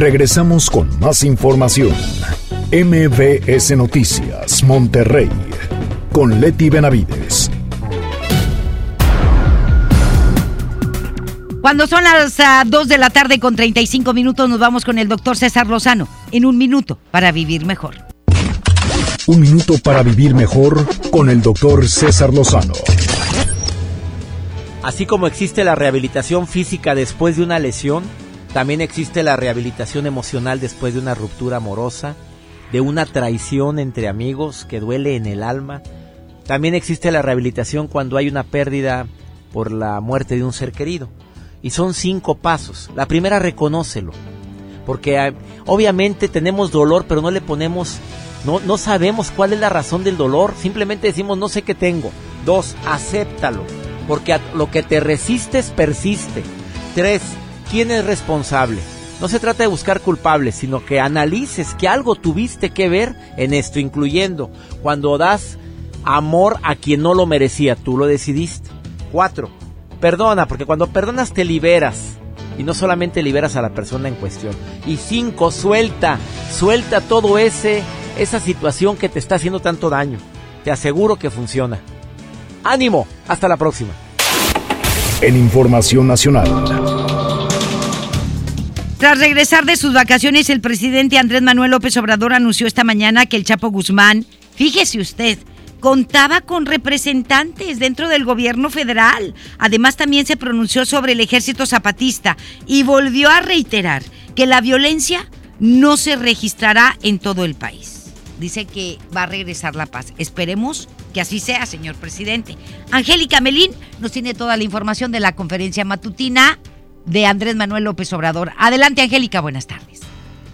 Regresamos con más información. MBS Noticias, Monterrey, con Leti Benavides. Cuando son las 2 de la tarde con 35 minutos nos vamos con el doctor César Lozano. En un minuto para vivir mejor. Un minuto para vivir mejor con el doctor César Lozano. Así como existe la rehabilitación física después de una lesión, también existe la rehabilitación emocional después de una ruptura amorosa, de una traición entre amigos que duele en el alma. También existe la rehabilitación cuando hay una pérdida por la muerte de un ser querido. Y son cinco pasos. La primera, reconócelo. Porque ah, obviamente tenemos dolor, pero no le ponemos, no, no sabemos cuál es la razón del dolor. Simplemente decimos, no sé qué tengo. Dos, acéptalo. Porque lo que te resistes persiste. Tres, quién es responsable. No se trata de buscar culpables, sino que analices que algo tuviste que ver en esto, incluyendo cuando das amor a quien no lo merecía, tú lo decidiste. Cuatro, perdona, porque cuando perdonas te liberas. Y no solamente liberas a la persona en cuestión. Y cinco, suelta, suelta todo ese, esa situación que te está haciendo tanto daño. Te aseguro que funciona. Ánimo, hasta la próxima. En Información Nacional. Tras regresar de sus vacaciones, el presidente Andrés Manuel López Obrador anunció esta mañana que el Chapo Guzmán, fíjese usted, contaba con representantes dentro del gobierno federal. Además, también se pronunció sobre el ejército zapatista y volvió a reiterar que la violencia no se registrará en todo el país. Dice que va a regresar la paz. Esperemos que así sea, señor presidente. Angélica Melín nos tiene toda la información de la conferencia matutina de Andrés Manuel López Obrador. Adelante, Angélica, buenas tardes.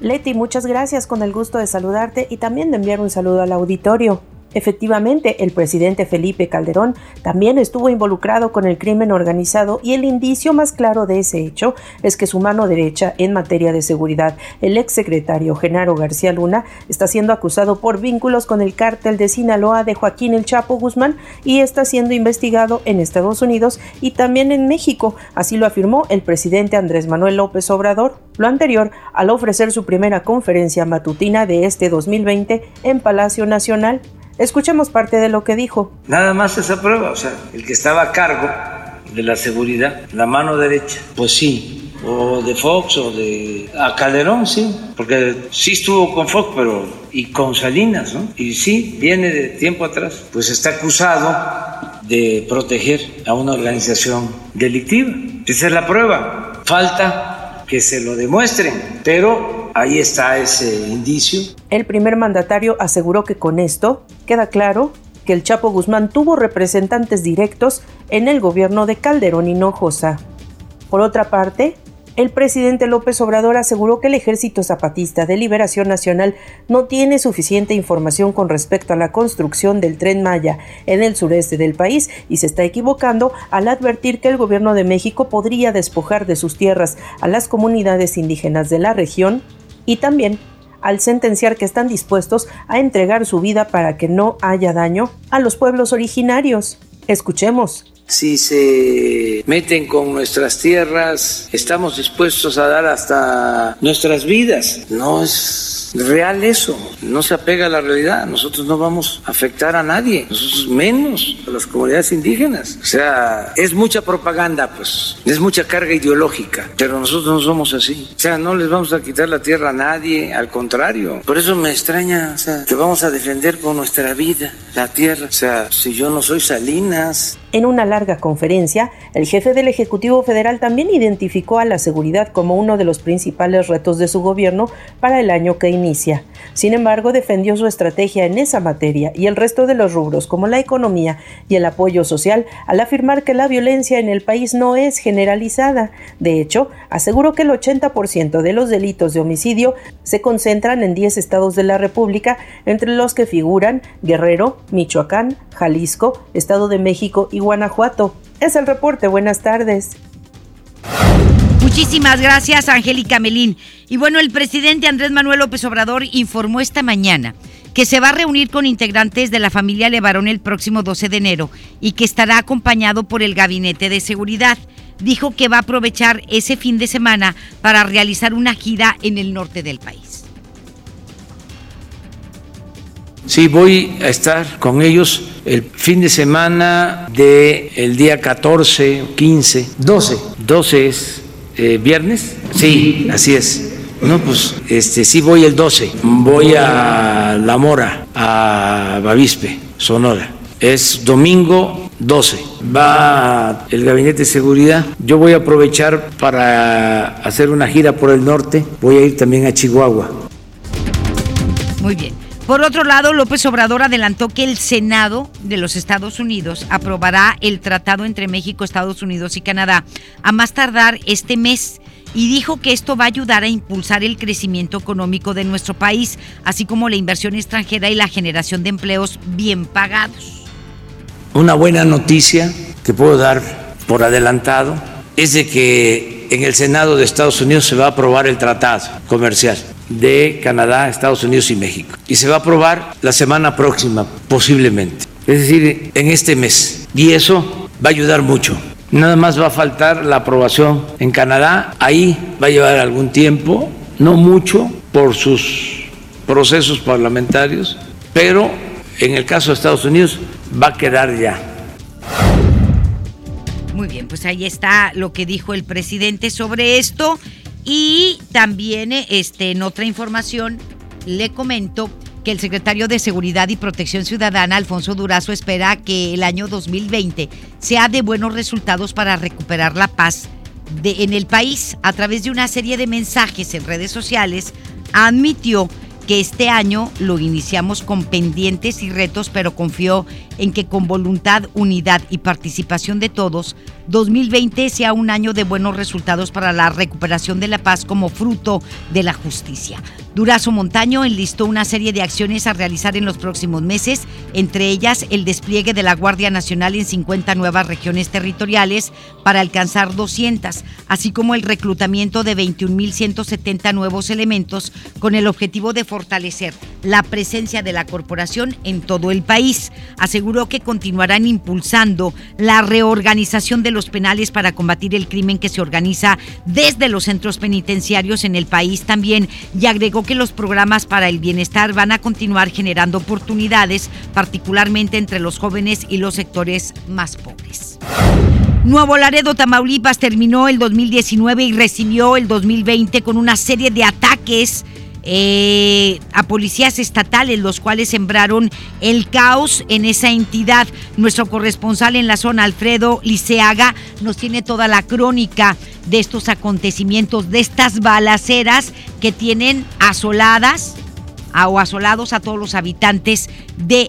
Leti, muchas gracias con el gusto de saludarte y también de enviar un saludo al auditorio. Efectivamente, el presidente Felipe Calderón también estuvo involucrado con el crimen organizado y el indicio más claro de ese hecho es que su mano derecha en materia de seguridad, el exsecretario Genaro García Luna, está siendo acusado por vínculos con el cártel de Sinaloa de Joaquín El Chapo Guzmán y está siendo investigado en Estados Unidos y también en México, así lo afirmó el presidente Andrés Manuel López Obrador. Lo anterior al ofrecer su primera conferencia matutina de este 2020 en Palacio Nacional. Escuchemos parte de lo que dijo. Nada más esa prueba, o sea, el que estaba a cargo de la seguridad, la mano derecha, pues sí, o de Fox o de a Calderón, sí, porque sí estuvo con Fox, pero y con Salinas, ¿no? Y sí, viene de tiempo atrás, pues está acusado de proteger a una organización delictiva. Esa es la prueba. Falta que se lo demuestren, pero ahí está ese indicio. El primer mandatario aseguró que con esto queda claro que el Chapo Guzmán tuvo representantes directos en el gobierno de Calderón Hinojosa. Por otra parte, el presidente López Obrador aseguró que el Ejército Zapatista de Liberación Nacional no tiene suficiente información con respecto a la construcción del tren Maya en el sureste del país y se está equivocando al advertir que el gobierno de México podría despojar de sus tierras a las comunidades indígenas de la región y también al sentenciar que están dispuestos a entregar su vida para que no haya daño a los pueblos originarios. Escuchemos si se meten con nuestras tierras, estamos dispuestos a dar hasta nuestras vidas. No es real eso, no se apega a la realidad. Nosotros no vamos a afectar a nadie, nosotros menos a las comunidades indígenas. O sea, es mucha propaganda, pues, es mucha carga ideológica, pero nosotros no somos así. O sea, no les vamos a quitar la tierra a nadie, al contrario. Por eso me extraña, o sea, que vamos a defender con nuestra vida la tierra. O sea, si yo no soy Salinas, en una larga conferencia, el jefe del Ejecutivo Federal también identificó a la seguridad como uno de los principales retos de su gobierno para el año que inicia. Sin embargo, defendió su estrategia en esa materia y el resto de los rubros como la economía y el apoyo social al afirmar que la violencia en el país no es generalizada. De hecho, aseguró que el 80% de los delitos de homicidio se concentran en 10 estados de la República, entre los que figuran Guerrero, Michoacán, Jalisco, Estado de México y Guanajuato. Es el reporte, buenas tardes. Muchísimas gracias, Angélica Melín. Y bueno, el presidente Andrés Manuel López Obrador informó esta mañana que se va a reunir con integrantes de la familia Levarón el próximo 12 de enero y que estará acompañado por el Gabinete de Seguridad. Dijo que va a aprovechar ese fin de semana para realizar una gira en el norte del país. Sí, voy a estar con ellos el fin de semana del el día 14, 15, 12. 12 es eh, viernes. Sí, así es. No, pues este sí voy el 12. Voy a La Mora, a Bavispe, Sonora. Es domingo 12. Va el gabinete de seguridad. Yo voy a aprovechar para hacer una gira por el norte. Voy a ir también a Chihuahua. Muy bien. Por otro lado, López Obrador adelantó que el Senado de los Estados Unidos aprobará el tratado entre México, Estados Unidos y Canadá a más tardar este mes y dijo que esto va a ayudar a impulsar el crecimiento económico de nuestro país, así como la inversión extranjera y la generación de empleos bien pagados. Una buena noticia que puedo dar por adelantado es de que en el Senado de Estados Unidos se va a aprobar el tratado comercial de Canadá, Estados Unidos y México. Y se va a aprobar la semana próxima, posiblemente. Es decir, en este mes. Y eso va a ayudar mucho. Nada más va a faltar la aprobación en Canadá. Ahí va a llevar algún tiempo, no mucho por sus procesos parlamentarios, pero en el caso de Estados Unidos va a quedar ya. Muy bien, pues ahí está lo que dijo el presidente sobre esto. Y también este, en otra información le comento que el secretario de Seguridad y Protección Ciudadana, Alfonso Durazo, espera que el año 2020 sea de buenos resultados para recuperar la paz en el país. A través de una serie de mensajes en redes sociales, admitió que este año lo iniciamos con pendientes y retos, pero confió en que con voluntad, unidad y participación de todos, 2020 sea un año de buenos resultados para la recuperación de la paz como fruto de la justicia. Durazo Montaño enlistó una serie de acciones a realizar en los próximos meses, entre ellas el despliegue de la Guardia Nacional en 50 nuevas regiones territoriales para alcanzar 200, así como el reclutamiento de 21.170 nuevos elementos con el objetivo de fortalecer la presencia de la corporación en todo el país. Aseguró que continuarán impulsando la reorganización de los penales para combatir el crimen que se organiza desde los centros penitenciarios en el país también y agregó que los programas para el bienestar van a continuar generando oportunidades, particularmente entre los jóvenes y los sectores más pobres. Nuevo Laredo, Tamaulipas terminó el 2019 y recibió el 2020 con una serie de ataques eh, a policías estatales, los cuales sembraron el caos en esa entidad. Nuestro corresponsal en la zona, Alfredo Liceaga, nos tiene toda la crónica de estos acontecimientos, de estas balaceras que tienen asoladas o asolados a todos los habitantes de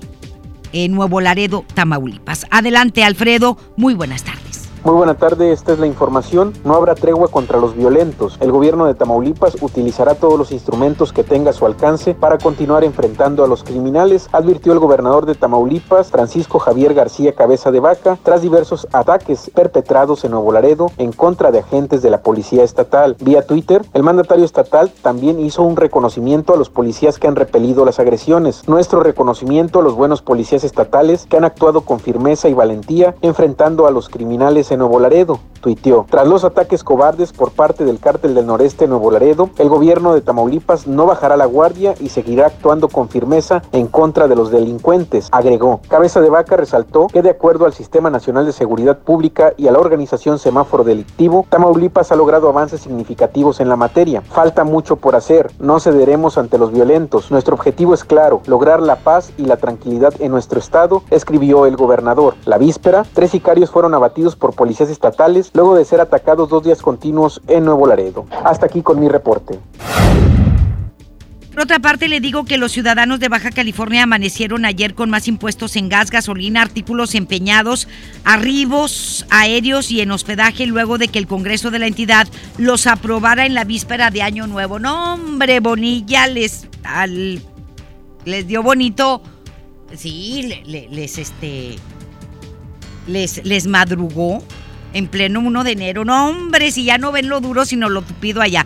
eh, Nuevo Laredo, Tamaulipas. Adelante, Alfredo, muy buenas tardes. Muy buena tarde, esta es la información. No habrá tregua contra los violentos. El gobierno de Tamaulipas utilizará todos los instrumentos que tenga a su alcance para continuar enfrentando a los criminales, advirtió el gobernador de Tamaulipas, Francisco Javier García Cabeza de Vaca, tras diversos ataques perpetrados en Nuevo Laredo en contra de agentes de la policía estatal. Vía Twitter, el mandatario estatal también hizo un reconocimiento a los policías que han repelido las agresiones. Nuestro reconocimiento a los buenos policías estatales que han actuado con firmeza y valentía enfrentando a los criminales en Nuevo Laredo, tuiteó. Tras los ataques cobardes por parte del cártel del noreste Nuevo Laredo, el gobierno de Tamaulipas no bajará la guardia y seguirá actuando con firmeza en contra de los delincuentes, agregó. Cabeza de Vaca resaltó que de acuerdo al Sistema Nacional de Seguridad Pública y a la organización Semáforo Delictivo, Tamaulipas ha logrado avances significativos en la materia. Falta mucho por hacer, no cederemos ante los violentos. Nuestro objetivo es claro, lograr la paz y la tranquilidad en nuestro estado, escribió el gobernador. La víspera, tres sicarios fueron abatidos por policías estatales luego de ser atacados dos días continuos en Nuevo Laredo. Hasta aquí con mi reporte. Por otra parte, le digo que los ciudadanos de Baja California amanecieron ayer con más impuestos en gas, gasolina, artículos empeñados, arribos aéreos y en hospedaje luego de que el Congreso de la entidad los aprobara en la víspera de Año Nuevo. No, hombre, Bonilla les, les dio bonito. Sí, les, este, les, les madrugó en pleno 1 de enero. No, hombre, si ya no ven lo duro, sino lo tupido allá.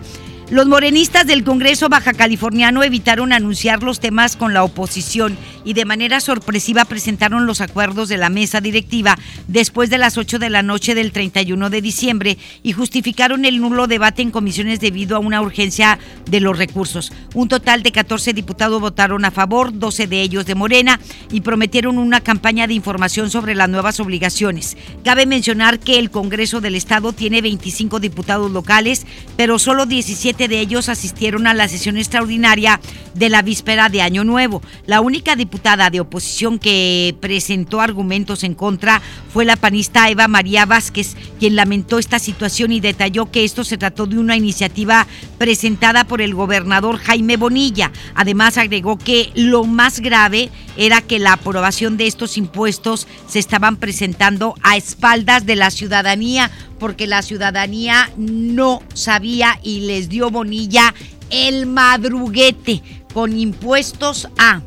Los morenistas del Congreso Baja Californiano evitaron anunciar los temas con la oposición y de manera sorpresiva presentaron los acuerdos de la mesa directiva después de las 8 de la noche del 31 de diciembre y justificaron el nulo debate en comisiones debido a una urgencia de los recursos. Un total de 14 diputados votaron a favor, 12 de ellos de Morena y prometieron una campaña de información sobre las nuevas obligaciones. Cabe mencionar que el Congreso del Estado tiene 25 diputados locales, pero solo 17 de ellos asistieron a la sesión extraordinaria de la víspera de Año Nuevo. La única diputada de oposición que presentó argumentos en contra fue la panista Eva María Vázquez, quien lamentó esta situación y detalló que esto se trató de una iniciativa presentada por el gobernador Jaime Bonilla. Además agregó que lo más grave era que la aprobación de estos impuestos se estaban presentando a espaldas de la ciudadanía porque la ciudadanía no sabía y les dio Bonilla el madruguete con impuestos a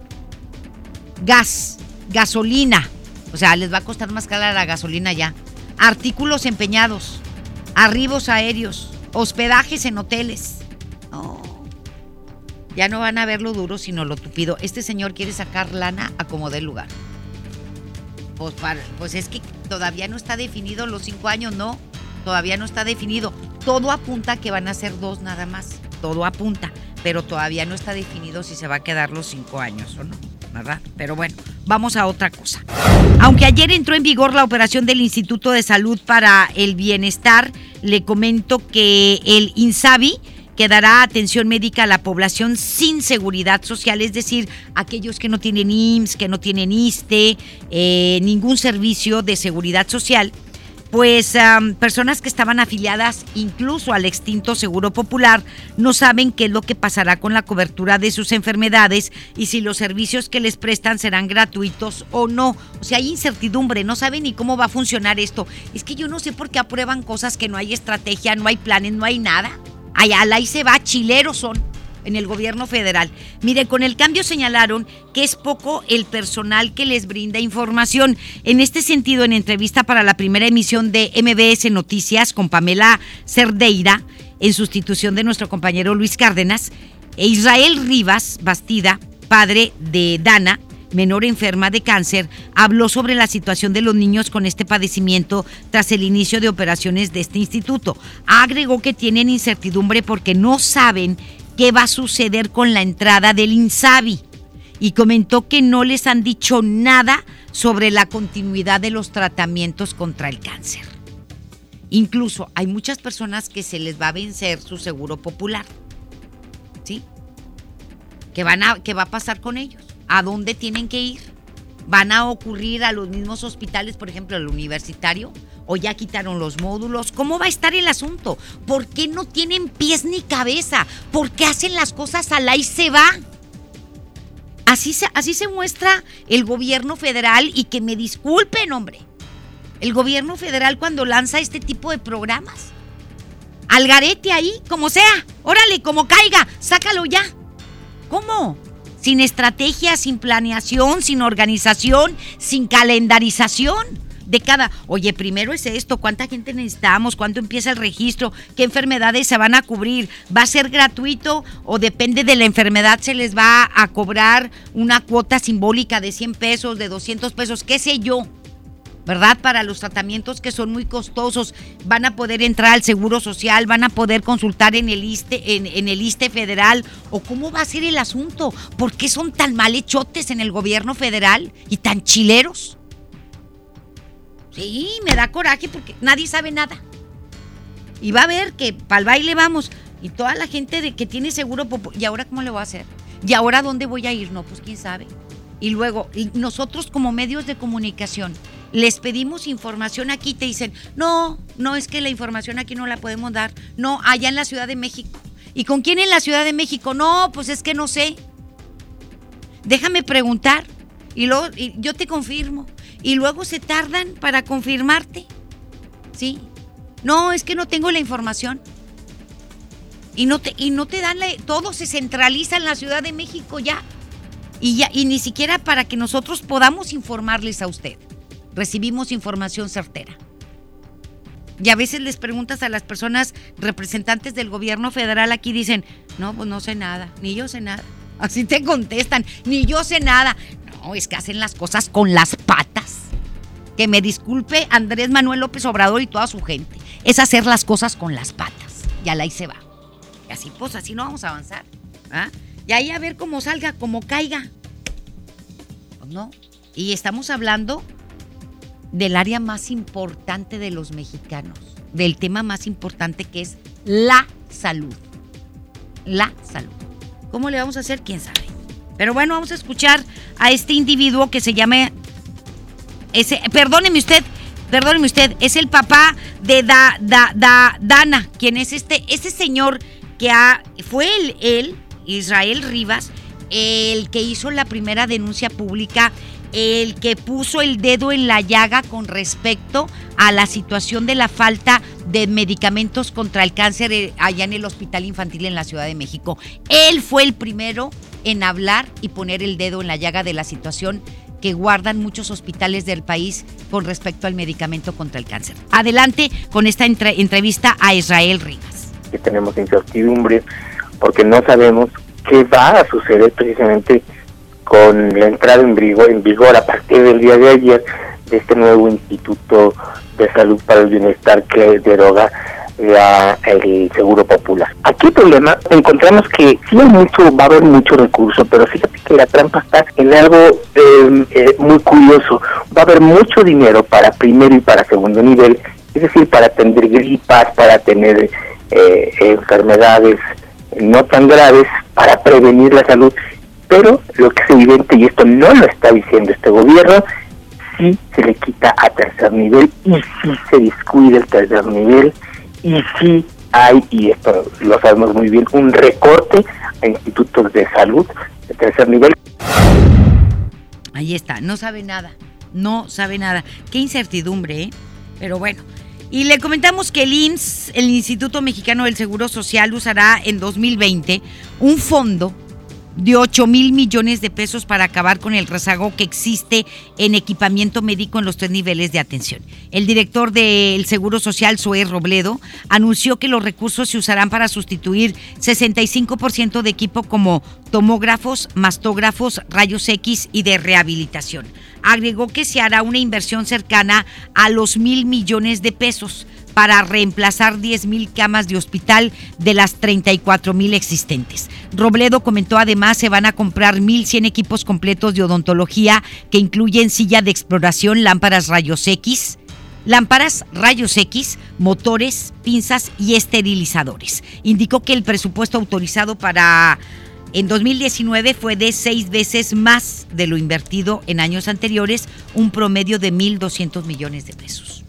gas, gasolina, o sea, les va a costar más cara la gasolina ya, artículos empeñados, arribos aéreos, hospedajes en hoteles. Ya no van a ver lo duro, sino lo tupido. Este señor quiere sacar lana a como dé lugar. Pues, pues es que todavía no está definido los cinco años, ¿no? Todavía no está definido. Todo apunta que van a ser dos nada más. Todo apunta. Pero todavía no está definido si se va a quedar los cinco años o no. ¿Verdad? Pero bueno, vamos a otra cosa. Aunque ayer entró en vigor la operación del Instituto de Salud para el Bienestar, le comento que el INSABI que dará atención médica a la población sin seguridad social, es decir, aquellos que no tienen IMSS, que no tienen ISTE, eh, ningún servicio de seguridad social pues personas que estaban afiliadas incluso al extinto Seguro Popular no saben qué es lo que pasará con la cobertura de sus enfermedades y si los servicios que les prestan serán gratuitos o no. O sea, hay incertidumbre, no saben ni cómo va a funcionar esto. Es que yo no sé por qué aprueban cosas que no hay estrategia, no hay planes, no hay nada. Allá, ahí se va, chileros son en el gobierno federal. Mire, con el cambio señalaron que es poco el personal que les brinda información. En este sentido, en entrevista para la primera emisión de MBS Noticias con Pamela Cerdeira, en sustitución de nuestro compañero Luis Cárdenas, e Israel Rivas Bastida, padre de Dana, menor enferma de cáncer, habló sobre la situación de los niños con este padecimiento tras el inicio de operaciones de este instituto. Agregó que tienen incertidumbre porque no saben qué va a suceder con la entrada del INSABI y comentó que no les han dicho nada sobre la continuidad de los tratamientos contra el cáncer. Incluso hay muchas personas que se les va a vencer su seguro popular. ¿Sí? ¿Qué, van a, qué va a pasar con ellos? ¿A dónde tienen que ir? ¿Van a ocurrir a los mismos hospitales, por ejemplo, el universitario? O ya quitaron los módulos? ¿Cómo va a estar el asunto? ¿Por qué no tienen pies ni cabeza? ¿Por qué hacen las cosas al y se va? Así se, así se muestra el gobierno federal y que me disculpen, hombre. el gobierno federal cuando lanza este tipo de programas. Al garete ahí, como sea. Órale, como caiga, sácalo ya. ¿Cómo? Sin estrategia, sin planeación, sin organización, sin calendarización de cada, oye, primero es esto, cuánta gente necesitamos, cuánto empieza el registro, qué enfermedades se van a cubrir, va a ser gratuito o depende de la enfermedad se les va a cobrar una cuota simbólica de 100 pesos, de 200 pesos, qué sé yo. ¿verdad? Para los tratamientos que son muy costosos, van a poder entrar al Seguro Social, van a poder consultar en el ISTE, en, el federal, o cómo va a ser el asunto, ¿por qué son tan malhechotes en el gobierno federal y tan chileros? Sí, me da coraje porque nadie sabe nada. Y va a ver que para el baile vamos. Y toda la gente de que tiene seguro, ¿y ahora cómo le voy a hacer? ¿Y ahora dónde voy a ir? No, pues quién sabe. Y luego, nosotros como medios de comunicación, les pedimos información aquí, te dicen, no, no es que la información aquí no la podemos dar, no, allá en la Ciudad de México. ¿Y con quién en la Ciudad de México? No, pues es que no sé. Déjame preguntar y luego yo te confirmo. Y luego se tardan para confirmarte. ¿Sí? No, es que no tengo la información. Y no te, y no te dan la, todo se centraliza en la Ciudad de México ya. Y ya, y ni siquiera para que nosotros podamos informarles a usted recibimos información certera. Y a veces les preguntas a las personas representantes del gobierno federal aquí dicen, no, pues no sé nada, ni yo sé nada. Así te contestan, ni yo sé nada. Es que hacen las cosas con las patas. Que me disculpe Andrés Manuel López Obrador y toda su gente. Es hacer las cosas con las patas. Y ahí se va. Y así, pues así no vamos a avanzar. ¿ah? Y ahí a ver cómo salga, cómo caiga. Pues no. Y estamos hablando del área más importante de los mexicanos, del tema más importante que es la salud. La salud. ¿Cómo le vamos a hacer? ¿Quién sabe? Pero bueno, vamos a escuchar a este individuo que se llama... Ese, perdóneme usted, perdóneme usted, es el papá de da, da, da, Dana, quien es este, ese señor que ha, fue él, él, Israel Rivas, el que hizo la primera denuncia pública el que puso el dedo en la llaga con respecto a la situación de la falta de medicamentos contra el cáncer eh, allá en el Hospital Infantil en la Ciudad de México. Él fue el primero en hablar y poner el dedo en la llaga de la situación que guardan muchos hospitales del país con respecto al medicamento contra el cáncer. Adelante con esta entrevista a Israel Rivas. Que tenemos incertidumbre porque no sabemos qué va a suceder precisamente con la entrada en vigor, en vigor a partir del día de ayer de este nuevo Instituto de Salud para el Bienestar que deroga la, el Seguro Popular. Aquí el problema, encontramos que sí hay mucho, va a haber mucho recurso, pero fíjate que la trampa está en algo em, eh, muy curioso. Va a haber mucho dinero para primero y para segundo nivel, es decir, para atender gripas, para tener eh, enfermedades no tan graves, para prevenir la salud pero lo que es evidente, y esto no lo está diciendo este gobierno, sí se le quita a tercer nivel y sí se descuida el tercer nivel y sí hay, y esto lo sabemos muy bien, un recorte a institutos de salud de tercer nivel. Ahí está, no sabe nada, no sabe nada. Qué incertidumbre, ¿eh? Pero bueno. Y le comentamos que el IMSS, el Instituto Mexicano del Seguro Social, usará en 2020 un fondo de 8 mil millones de pesos para acabar con el rezago que existe en equipamiento médico en los tres niveles de atención. El director del Seguro Social, Zoé Robledo, anunció que los recursos se usarán para sustituir 65% de equipo como tomógrafos, mastógrafos, rayos X y de rehabilitación. Agregó que se hará una inversión cercana a los mil millones de pesos para reemplazar 10.000 camas de hospital de las 34.000 existentes. Robledo comentó además se van a comprar 1.100 equipos completos de odontología que incluyen silla de exploración, lámparas rayos X, lámparas, rayos X, motores, pinzas y esterilizadores. Indicó que el presupuesto autorizado para en 2019 fue de seis veces más de lo invertido en años anteriores, un promedio de 1.200 millones de pesos.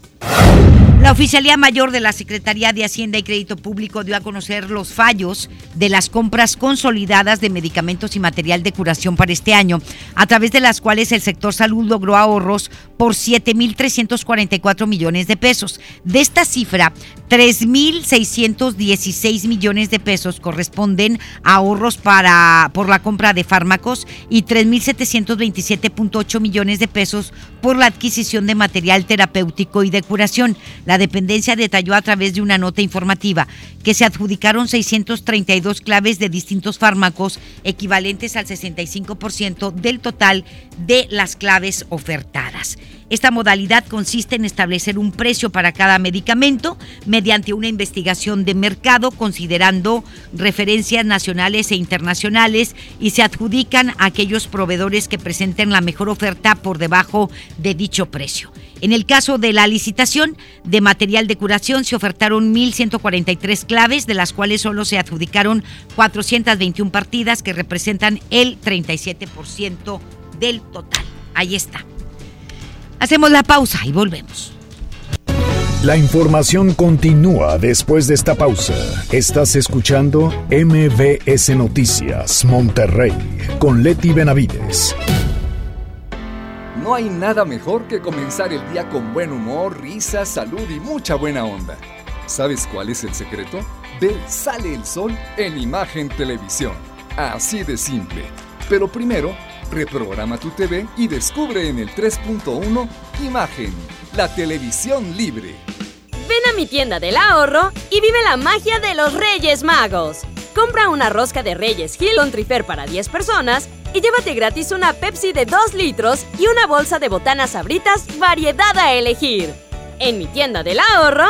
La Oficialía Mayor de la Secretaría de Hacienda y Crédito Público dio a conocer los fallos de las compras consolidadas de medicamentos y material de curación para este año, a través de las cuales el sector salud logró ahorros por 7.344 millones de pesos. De esta cifra, 3.616 millones de pesos corresponden a ahorros para, por la compra de fármacos y 3.727.8 millones de pesos por la adquisición de material terapéutico y de curación. La dependencia detalló a través de una nota informativa que se adjudicaron 632 claves de distintos fármacos equivalentes al 65% del total de las claves ofertadas. Esta modalidad consiste en establecer un precio para cada medicamento mediante una investigación de mercado considerando referencias nacionales e internacionales y se adjudican a aquellos proveedores que presenten la mejor oferta por debajo de dicho precio. En el caso de la licitación de material de curación se ofertaron 1.143 claves, de las cuales solo se adjudicaron 421 partidas que representan el 37% del total. Ahí está. Hacemos la pausa y volvemos. La información continúa después de esta pausa. Estás escuchando MBS Noticias Monterrey con Leti Benavides. No hay nada mejor que comenzar el día con buen humor, risa, salud y mucha buena onda. ¿Sabes cuál es el secreto? Ve Sale el Sol en Imagen Televisión. Así de simple. Pero primero, Reprograma tu TV y descubre en el 3.1 Imagen, la televisión libre. Ven a mi tienda del ahorro y vive la magia de los Reyes Magos. Compra una rosca de Reyes Hill con Trifer para 10 personas y llévate gratis una Pepsi de 2 litros y una bolsa de botanas sabritas variedad a elegir. En mi tienda del ahorro,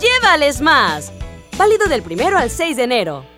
llévales más. Válido del primero al 6 de enero.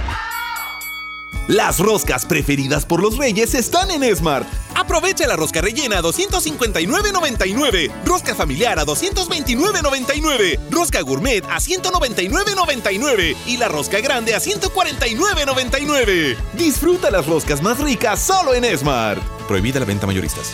Las roscas preferidas por los reyes están en Smart. Aprovecha la rosca rellena a 259.99, rosca familiar a 229.99, rosca gourmet a 199.99 y la rosca grande a 149.99. Disfruta las roscas más ricas solo en Smart. Prohibida la venta mayoristas.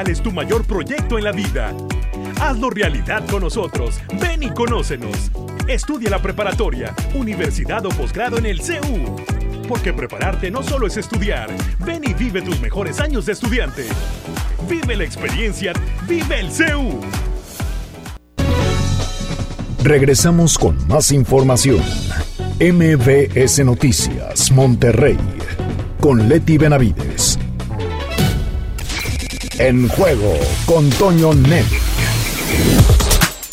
Es tu mayor proyecto en la vida. Hazlo realidad con nosotros. Ven y conócenos. Estudia la preparatoria, universidad o posgrado en el CEU. Porque prepararte no solo es estudiar. Ven y vive tus mejores años de estudiante. Vive la experiencia. Vive el CEU. Regresamos con más información. MBS Noticias, Monterrey. Con Leti Benavides. En juego con Toño Net.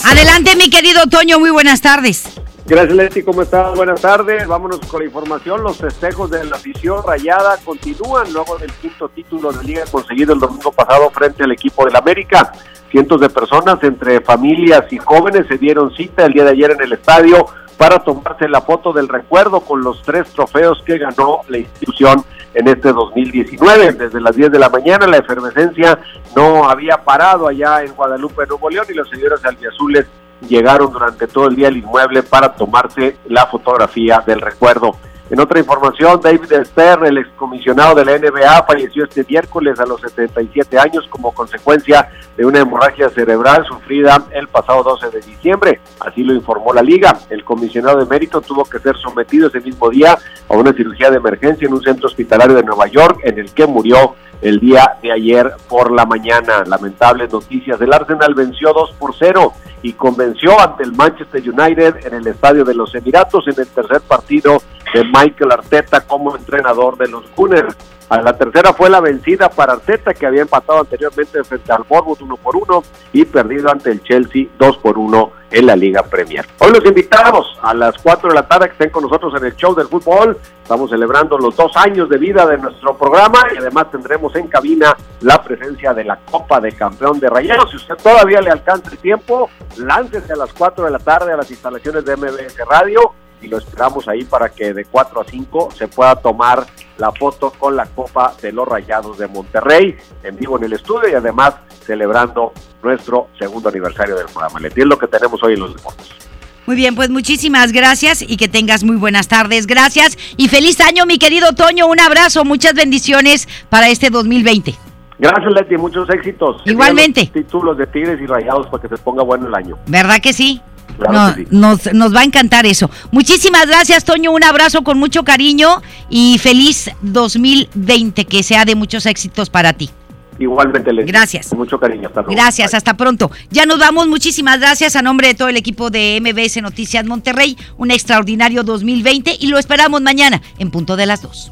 Adelante, mi querido Toño, muy buenas tardes. Gracias, Leti, ¿cómo estás? Buenas tardes. Vámonos con la información. Los festejos de la afición rayada continúan luego del quinto título de liga conseguido el domingo pasado frente al equipo del América. Cientos de personas, entre familias y jóvenes, se dieron cita el día de ayer en el estadio para tomarse la foto del recuerdo con los tres trofeos que ganó la institución en este 2019. Desde las 10 de la mañana la efervescencia no había parado allá en Guadalupe, Nuevo León y los señores albiazules llegaron durante todo el día al inmueble para tomarse la fotografía del recuerdo. En otra información, David Stern, el excomisionado de la NBA, falleció este miércoles a los 77 años como consecuencia de una hemorragia cerebral sufrida el pasado 12 de diciembre. Así lo informó la liga. El comisionado de mérito tuvo que ser sometido ese mismo día a una cirugía de emergencia en un centro hospitalario de Nueva York en el que murió el día de ayer por la mañana. Lamentables noticias. El Arsenal venció 2 por 0 y convenció ante el Manchester United en el Estadio de los Emiratos en el tercer partido de Michael Arteta como entrenador de los Gunners. A la tercera fue la vencida para Arteta, que había empatado anteriormente frente al Bournemouth 1 por 1 y perdido ante el Chelsea 2 por 1 en la Liga Premier. Hoy los invitamos a las 4 de la tarde que estén con nosotros en el show del fútbol. Estamos celebrando los dos años de vida de nuestro programa y además tendremos en cabina la presencia de la Copa de Campeón de Rayados. Si usted todavía le alcanza el tiempo, láncese a las 4 de la tarde a las instalaciones de MBS Radio y lo esperamos ahí para que de 4 a 5 se pueda tomar la foto con la Copa de los Rayados de Monterrey en vivo en el estudio y además celebrando nuestro segundo aniversario del programa. Le es lo que tenemos hoy en los deportes. Muy bien, pues muchísimas gracias y que tengas muy buenas tardes. Gracias y feliz año, mi querido Toño. Un abrazo, muchas bendiciones para este 2020. Gracias, Leti, muchos éxitos. Igualmente. Títulos de Tigres y Rayados para que se ponga bueno el año. ¿Verdad que sí? Claro No, que sí. nos, nos va a encantar eso. Muchísimas gracias, Toño. Un abrazo con mucho cariño y feliz 2020, que sea de muchos éxitos para ti. Igualmente. Gracias. Con mucho cariño. Hasta luego. Gracias, hasta pronto. Ya nos vamos. Muchísimas gracias a nombre de todo el equipo de MBS Noticias Monterrey. Un extraordinario 2020 y lo esperamos mañana en punto de las 2.